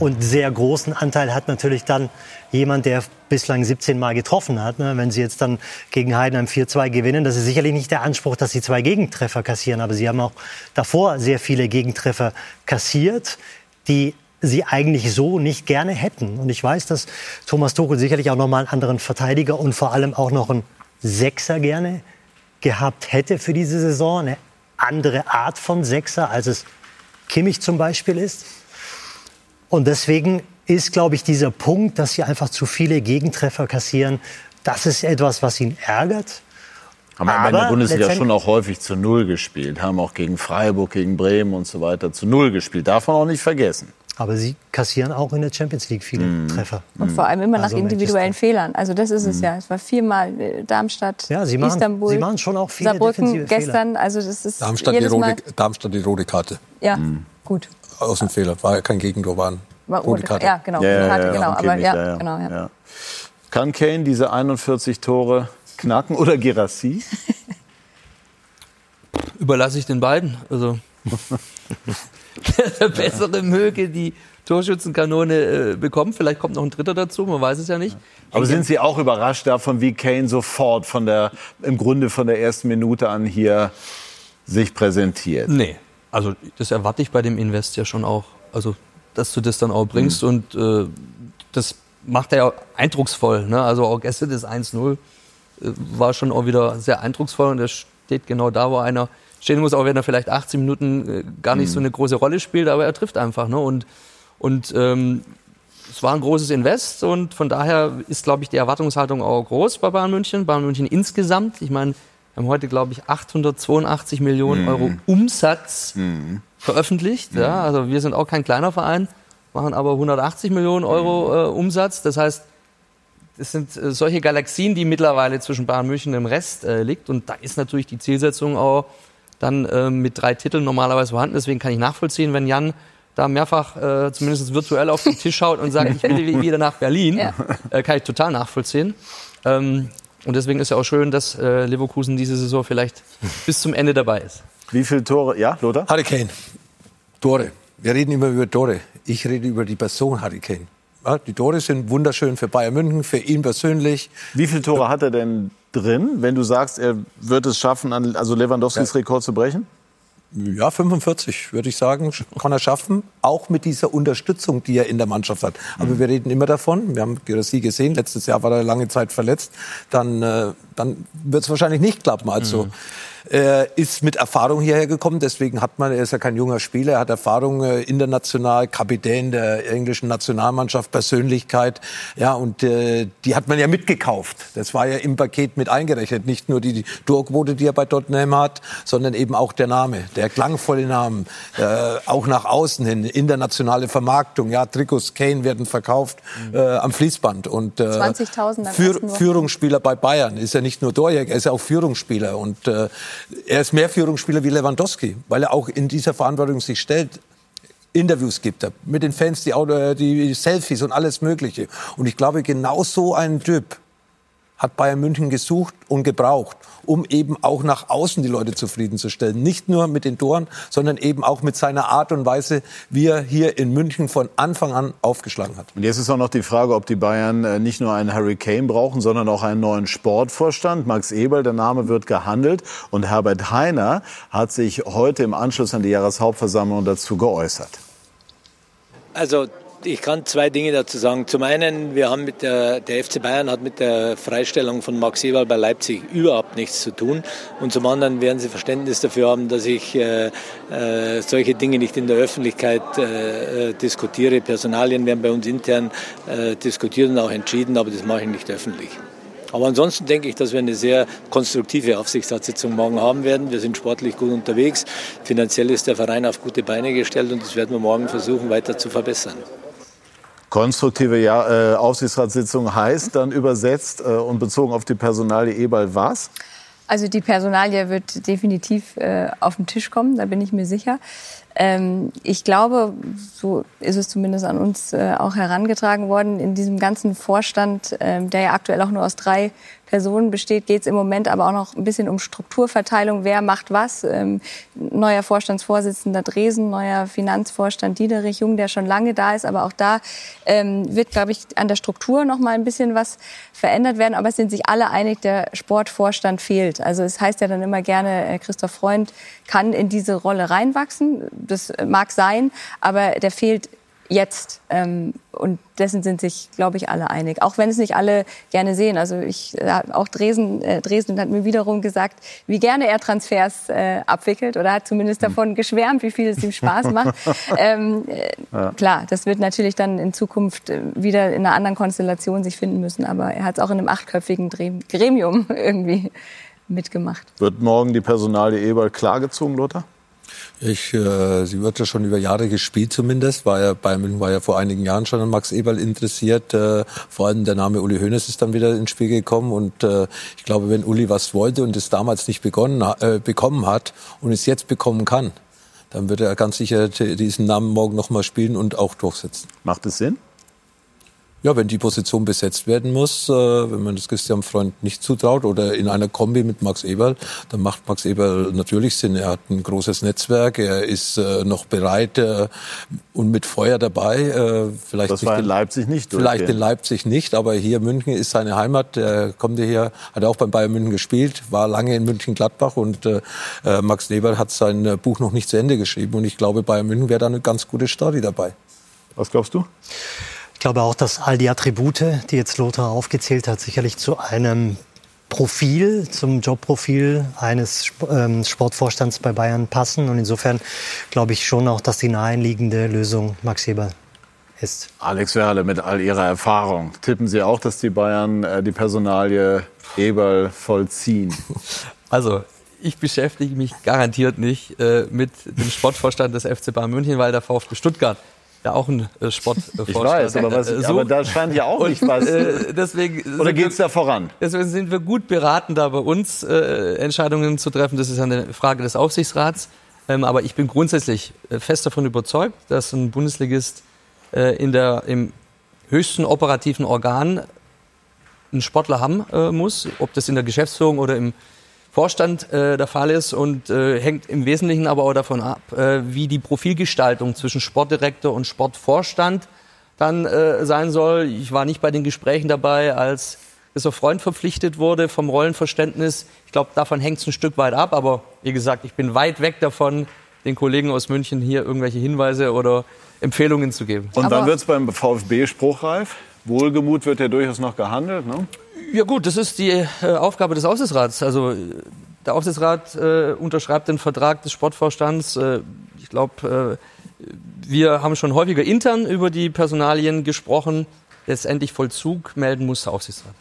Speaker 3: Und sehr großen Anteil hat natürlich dann jemand, der bislang 17 Mal getroffen hat. Ne? Wenn Sie jetzt dann gegen Heidenheim 4-2 gewinnen, das ist sicherlich nicht der Anspruch, dass Sie zwei Gegentreffer kassieren. Aber Sie haben auch davor sehr viele Gegentreffer kassiert, die sie eigentlich so nicht gerne hätten. Und ich weiß, dass Thomas Tuchel sicherlich auch noch mal einen anderen Verteidiger und vor allem auch noch einen Sechser gerne gehabt hätte für diese Saison. Eine andere Art von Sechser, als es Kimmich zum Beispiel ist. Und deswegen ist, glaube ich, dieser Punkt, dass sie einfach zu viele Gegentreffer kassieren, das ist etwas, was ihn ärgert.
Speaker 1: Haben aber in der Bundesliga schon auch häufig zu Null gespielt, haben auch gegen Freiburg, gegen Bremen und so weiter zu Null gespielt. Darf man auch nicht vergessen.
Speaker 3: Aber sie kassieren auch in der Champions League viele mm. Treffer.
Speaker 4: Und vor allem immer nach also individuellen Manchester. Fehlern. Also das ist es mm. ja. Es war viermal äh, Darmstadt,
Speaker 3: ja, sie machen,
Speaker 4: Istanbul,
Speaker 3: sie machen schon auch viele
Speaker 4: Saarbrücken gestern. Also das ist
Speaker 5: Darmstadt,
Speaker 4: jedes
Speaker 5: die rote,
Speaker 4: Mal
Speaker 5: Darmstadt die rote Karte.
Speaker 4: Ja, mm. gut.
Speaker 5: Aus dem Fehler. War kein Gegentor, war,
Speaker 4: war rote Karte. Ja, genau. Ja, Karte, ja, genau. Aber, ja, genau ja.
Speaker 1: Kann Kane diese 41 Tore knacken oder Girassi?
Speaker 2: Überlasse ich den beiden. Also der bessere möge die Torschützenkanone äh, bekommen. Vielleicht kommt noch ein dritter dazu, man weiß es ja nicht.
Speaker 1: Aber sind Sie auch überrascht davon, wie Kane sofort von der, im Grunde von der ersten Minute an hier sich präsentiert?
Speaker 2: Nee, also das erwarte ich bei dem Invest ja schon auch. Also, dass du das dann auch bringst mhm. und äh, das macht er ja eindrucksvoll. Ne? Also auch gestern das 1-0 äh, war schon auch wieder sehr eindrucksvoll und er steht genau da, wo einer stehen muss, auch wenn er vielleicht 18 Minuten äh, gar nicht mhm. so eine große Rolle spielt, aber er trifft einfach. Ne? Und und ähm, es war ein großes Invest und von daher ist, glaube ich, die Erwartungshaltung auch groß bei Bayern München. Bayern München insgesamt, ich meine, wir haben heute, glaube ich, 882 Millionen mhm. Euro Umsatz mhm. veröffentlicht. Ja, mhm. also wir sind auch kein kleiner Verein, machen aber 180 Millionen Euro mhm. äh, Umsatz. Das heißt, es sind äh, solche Galaxien, die mittlerweile zwischen Bayern München und dem Rest äh, liegt. Und da ist natürlich die Zielsetzung auch dann äh, mit drei Titeln normalerweise vorhanden. Deswegen kann ich nachvollziehen, wenn Jan da mehrfach äh, zumindest virtuell auf den Tisch schaut und sagt, ich will wieder nach Berlin, ja. äh, kann ich total nachvollziehen. Ähm, und deswegen ist ja auch schön, dass äh, Leverkusen diese Saison vielleicht bis zum Ende dabei ist.
Speaker 1: Wie viele Tore? Ja, Lothar?
Speaker 5: Harry Kane. Tore. Wir reden immer über Tore. Ich rede über die Person. Ja, die Tore sind wunderschön für Bayern München, für ihn persönlich.
Speaker 1: Wie viele Tore hat er denn drin, wenn du sagst, er wird es schaffen, also Lewandowskis ja. Rekord zu brechen?
Speaker 5: Ja, 45 würde ich sagen, kann er schaffen, auch mit dieser Unterstützung, die er in der Mannschaft hat. Aber mhm. wir reden immer davon, wir haben Gerassi gesehen, letztes Jahr war er lange Zeit verletzt, dann, äh, dann wird es wahrscheinlich nicht klappen. Also mhm. Er ist mit Erfahrung hierher gekommen, deswegen hat man, er ist ja kein junger Spieler, er hat Erfahrung äh, international, Kapitän der englischen Nationalmannschaft, Persönlichkeit, ja, und äh, die hat man ja mitgekauft. Das war ja im Paket mit eingerechnet, nicht nur die, die Torquote, die er bei Tottenham hat, sondern eben auch der Name, der klangvolle Name, äh, auch nach außen hin, internationale Vermarktung, ja, Trikots Kane werden verkauft mhm. äh, am Fließband. Und äh,
Speaker 4: 20.000
Speaker 5: Führ Führungsspieler bei Bayern. Ist ja nicht nur Torjäger, er ist ja auch Führungsspieler. Und äh, er ist mehr Führungsspieler wie Lewandowski, weil er auch in dieser Verantwortung sich stellt. Interviews gibt mit den Fans, die, die Selfies und alles Mögliche. Und ich glaube, genau so einen Typ hat Bayern München gesucht und gebraucht, um eben auch nach außen die Leute zufriedenzustellen. Nicht nur mit den Toren, sondern eben auch mit seiner Art und Weise, wie er hier in München von Anfang an aufgeschlagen hat.
Speaker 1: Und jetzt ist auch noch die Frage, ob die Bayern äh, nicht nur einen Hurricane brauchen, sondern auch einen neuen Sportvorstand. Max Eberl, der Name wird gehandelt. Und Herbert Heiner hat sich heute im Anschluss an die Jahreshauptversammlung dazu geäußert.
Speaker 17: Also ich kann zwei Dinge dazu sagen. Zum einen, wir haben mit der, der FC Bayern hat mit der Freistellung von Max Eberl bei Leipzig überhaupt nichts zu tun. Und zum anderen werden Sie Verständnis dafür haben, dass ich äh, äh, solche Dinge nicht in der Öffentlichkeit äh, äh diskutiere. Personalien werden bei uns intern äh, diskutiert und auch entschieden, aber das mache ich nicht öffentlich. Aber ansonsten denke ich, dass wir eine sehr konstruktive Aufsichtsratssitzung morgen haben werden. Wir sind sportlich gut unterwegs. Finanziell ist der Verein auf gute Beine gestellt und das werden wir morgen versuchen weiter zu verbessern.
Speaker 1: Konstruktive ja äh, Aufsichtsratssitzung heißt dann übersetzt äh, und bezogen auf die Personalie Eberl was?
Speaker 4: Also die Personalie wird definitiv äh, auf den Tisch kommen, da bin ich mir sicher. Ähm, ich glaube, so ist es zumindest an uns äh, auch herangetragen worden, in diesem ganzen Vorstand, ähm, der ja aktuell auch nur aus drei Personen besteht, geht es im Moment aber auch noch ein bisschen um Strukturverteilung. Wer macht was? Ähm, neuer Vorstandsvorsitzender Dresen, neuer Finanzvorstand Diederich Jung, der schon lange da ist. Aber auch da ähm, wird, glaube ich, an der Struktur noch mal ein bisschen was verändert werden. Aber es sind sich alle einig, der Sportvorstand fehlt. Also es heißt ja dann immer gerne, äh, Christoph Freund kann in diese Rolle reinwachsen. Das mag sein, aber der fehlt jetzt. Ähm, und dessen sind sich, glaube ich, alle einig. Auch wenn es nicht alle gerne sehen. Also ich, äh, auch Dresden, äh, Dresden hat mir wiederum gesagt, wie gerne er Transfers äh, abwickelt oder hat zumindest
Speaker 1: Hm.
Speaker 4: davon geschwärmt, wie viel es ihm Spaß macht. ähm, äh,
Speaker 1: Ja.
Speaker 4: Klar, das wird natürlich dann in Zukunft äh, wieder in einer anderen Konstellation sich finden müssen. Aber er hat es auch in einem achtköpfigen Gremium irgendwie mitgemacht.
Speaker 1: Wird morgen die Personalie Eberl klargezogen, Lothar?
Speaker 5: Ich, äh, sie wird ja schon über Jahre gespielt zumindest. War ja bei war ja vor einigen Jahren schon an Max Eberl interessiert. Äh, vor allem der Name Uli Hoeneß ist dann wieder ins Spiel gekommen. Und äh, ich glaube, wenn Uli was wollte und es damals nicht begonnen, äh, bekommen hat und es jetzt bekommen kann, dann wird er ganz sicher diesen Namen morgen nochmal spielen und auch durchsetzen.
Speaker 1: Macht es Sinn?
Speaker 5: Ja, wenn die Position besetzt werden muss, äh, wenn man das Christian Freund nicht zutraut oder in einer Kombi mit Max Eberl, dann macht Max Eberl natürlich Sinn. Er hat ein großes Netzwerk, er ist äh, noch bereit äh, und mit Feuer dabei. Äh, vielleicht
Speaker 1: Das war in Leipzig nicht
Speaker 5: Vielleicht in Leipzig nicht, aber hier München ist seine Heimat. Er kommt ja hier, hat auch beim Bayern München gespielt, war lange in München-Gladbach und äh, äh, Max Eberl hat sein Buch noch nicht zu Ende geschrieben und ich glaube, Bayern München wäre da eine ganz gute Story dabei.
Speaker 1: Was glaubst du?
Speaker 3: Ich glaube auch, dass all die Attribute, die jetzt Lothar aufgezählt hat, sicherlich zu einem Profil, zum Jobprofil eines ähm, Sportvorstands bei Bayern passen. Und insofern glaube ich schon auch, dass die naheliegende Lösung Max Eberl ist.
Speaker 1: Alex Werle mit all ihrer Erfahrung. Tippen Sie auch, dass die Bayern äh, die Personalie Eberl vollziehen?
Speaker 2: Also, ich beschäftige mich garantiert nicht äh, mit dem Sportvorstand des FC Bayern München, weil der VfB Stuttgart ja auch ein äh, Sportvorstand
Speaker 1: Ich weiß, aber, was,
Speaker 2: äh, sucht.
Speaker 1: aber da scheint ja auch
Speaker 2: Und,
Speaker 1: nicht was.
Speaker 2: äh, deswegen
Speaker 1: Oder geht es da voran?
Speaker 2: Deswegen sind wir gut beraten, da bei uns äh, Entscheidungen zu treffen. Das ist eine Frage des Aufsichtsrats. Ähm, aber ich bin grundsätzlich äh, fest davon überzeugt, dass ein Bundesligist äh, in der, im höchsten operativen Organ einen Sportler haben äh, muss, ob das in der Geschäftsführung oder im Vorstand äh, der Fall ist und äh, hängt im Wesentlichen aber auch davon ab, äh, wie die Profilgestaltung zwischen Sportdirektor und Sportvorstand dann äh, sein soll. Ich war nicht bei den Gesprächen dabei, als Christoph Freund verpflichtet wurde vom Rollenverständnis. Ich glaube, davon hängt es ein Stück weit ab. Aber wie gesagt, ich bin weit weg davon, den Kollegen aus München hier irgendwelche Hinweise oder Empfehlungen zu geben.
Speaker 1: Und dann wird es beim VfB spruchreif. Wohlgemut wird ja durchaus noch gehandelt. Ne?
Speaker 2: Ja gut, das ist die äh, Aufgabe des Aufsichtsrats. Also äh, der Aufsichtsrat äh, unterschreibt den Vertrag des Sportvorstands. Äh, ich glaube, äh, wir haben schon häufiger intern über die Personalien gesprochen. Letztendlich Vollzug melden muss der Aufsichtsrat.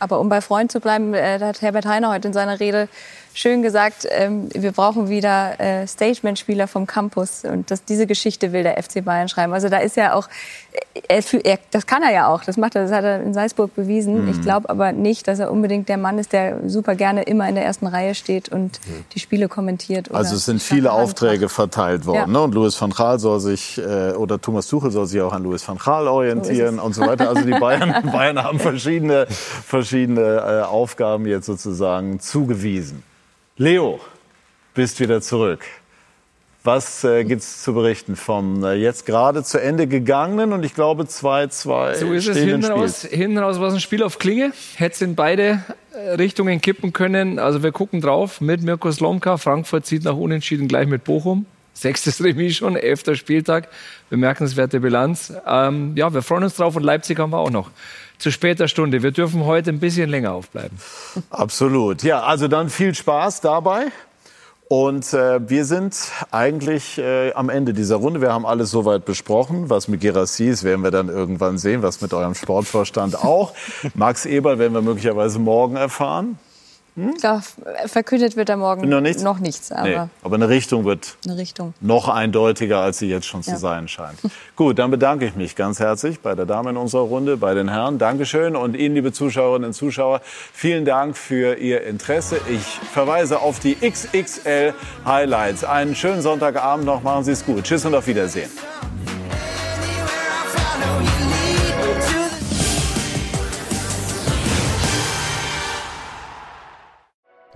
Speaker 4: Aber um bei Freund zu bleiben, da hat Herbert Heiner heute in seiner Rede schön gesagt, ähm, wir brauchen wieder äh, Stageman-Spieler vom Campus. Und das, diese Geschichte will der FC Bayern schreiben. Also da ist ja auch, äh, er, er, das kann er ja auch, das macht er, das hat er in Salzburg bewiesen.
Speaker 1: Mhm.
Speaker 4: Ich glaube aber nicht, dass er unbedingt der Mann ist, der super gerne immer in der ersten Reihe steht und die Spiele kommentiert.
Speaker 1: Also es sind viele Aufträge verteilt worden.
Speaker 4: Ja.
Speaker 1: Ne? Und Louis van Gaal soll sich, äh, oder Thomas Tuchel soll sich auch an Louis van Gaal orientieren
Speaker 4: So
Speaker 1: und so weiter. Also die Bayern, Bayern haben verschiedene, verschiedene äh, Aufgaben jetzt sozusagen zugewiesen. Leo, bist wieder zurück. Was äh, gibt's zu berichten vom äh, jetzt gerade zu Ende gegangenen und ich glaube 2-2
Speaker 18: So ist es hinten raus. Hinten raus war es ein Spiel auf Klinge. Hätte es in beide äh, Richtungen kippen können. Also wir gucken drauf mit Mirko Slomka. Frankfurt zieht nach Unentschieden gleich mit Bochum. Sechstes Remis schon, elfter Spieltag. Bemerkenswerte Bilanz. Ähm, ja, wir freuen uns drauf und Leipzig haben wir auch noch. Zu später Stunde. Wir dürfen heute ein bisschen länger aufbleiben.
Speaker 1: Absolut. Ja, also dann viel Spaß dabei. Und äh, wir sind eigentlich äh, am Ende dieser Runde. Wir haben alles soweit besprochen. Was mit Gerassi ist, werden wir dann irgendwann sehen. Was mit eurem Sportvorstand auch. Max Eberl werden wir möglicherweise morgen erfahren.
Speaker 4: Glaub, verkündet wird da morgen
Speaker 1: Noch nichts?
Speaker 4: Noch nichts aber
Speaker 1: Nee, aber eine Richtung wird
Speaker 4: eine Richtung.
Speaker 1: noch eindeutiger, als sie jetzt schon zu
Speaker 4: Ja.
Speaker 1: sein scheint. Gut, dann bedanke ich mich ganz herzlich bei der Dame in unserer Runde, bei den Herren. Dankeschön und Ihnen, liebe Zuschauerinnen und Zuschauer, vielen Dank für Ihr Interesse. Ich verweise auf die XXL Highlights. Einen schönen Sonntagabend noch, machen Sie es gut. Tschüss und auf Wiedersehen.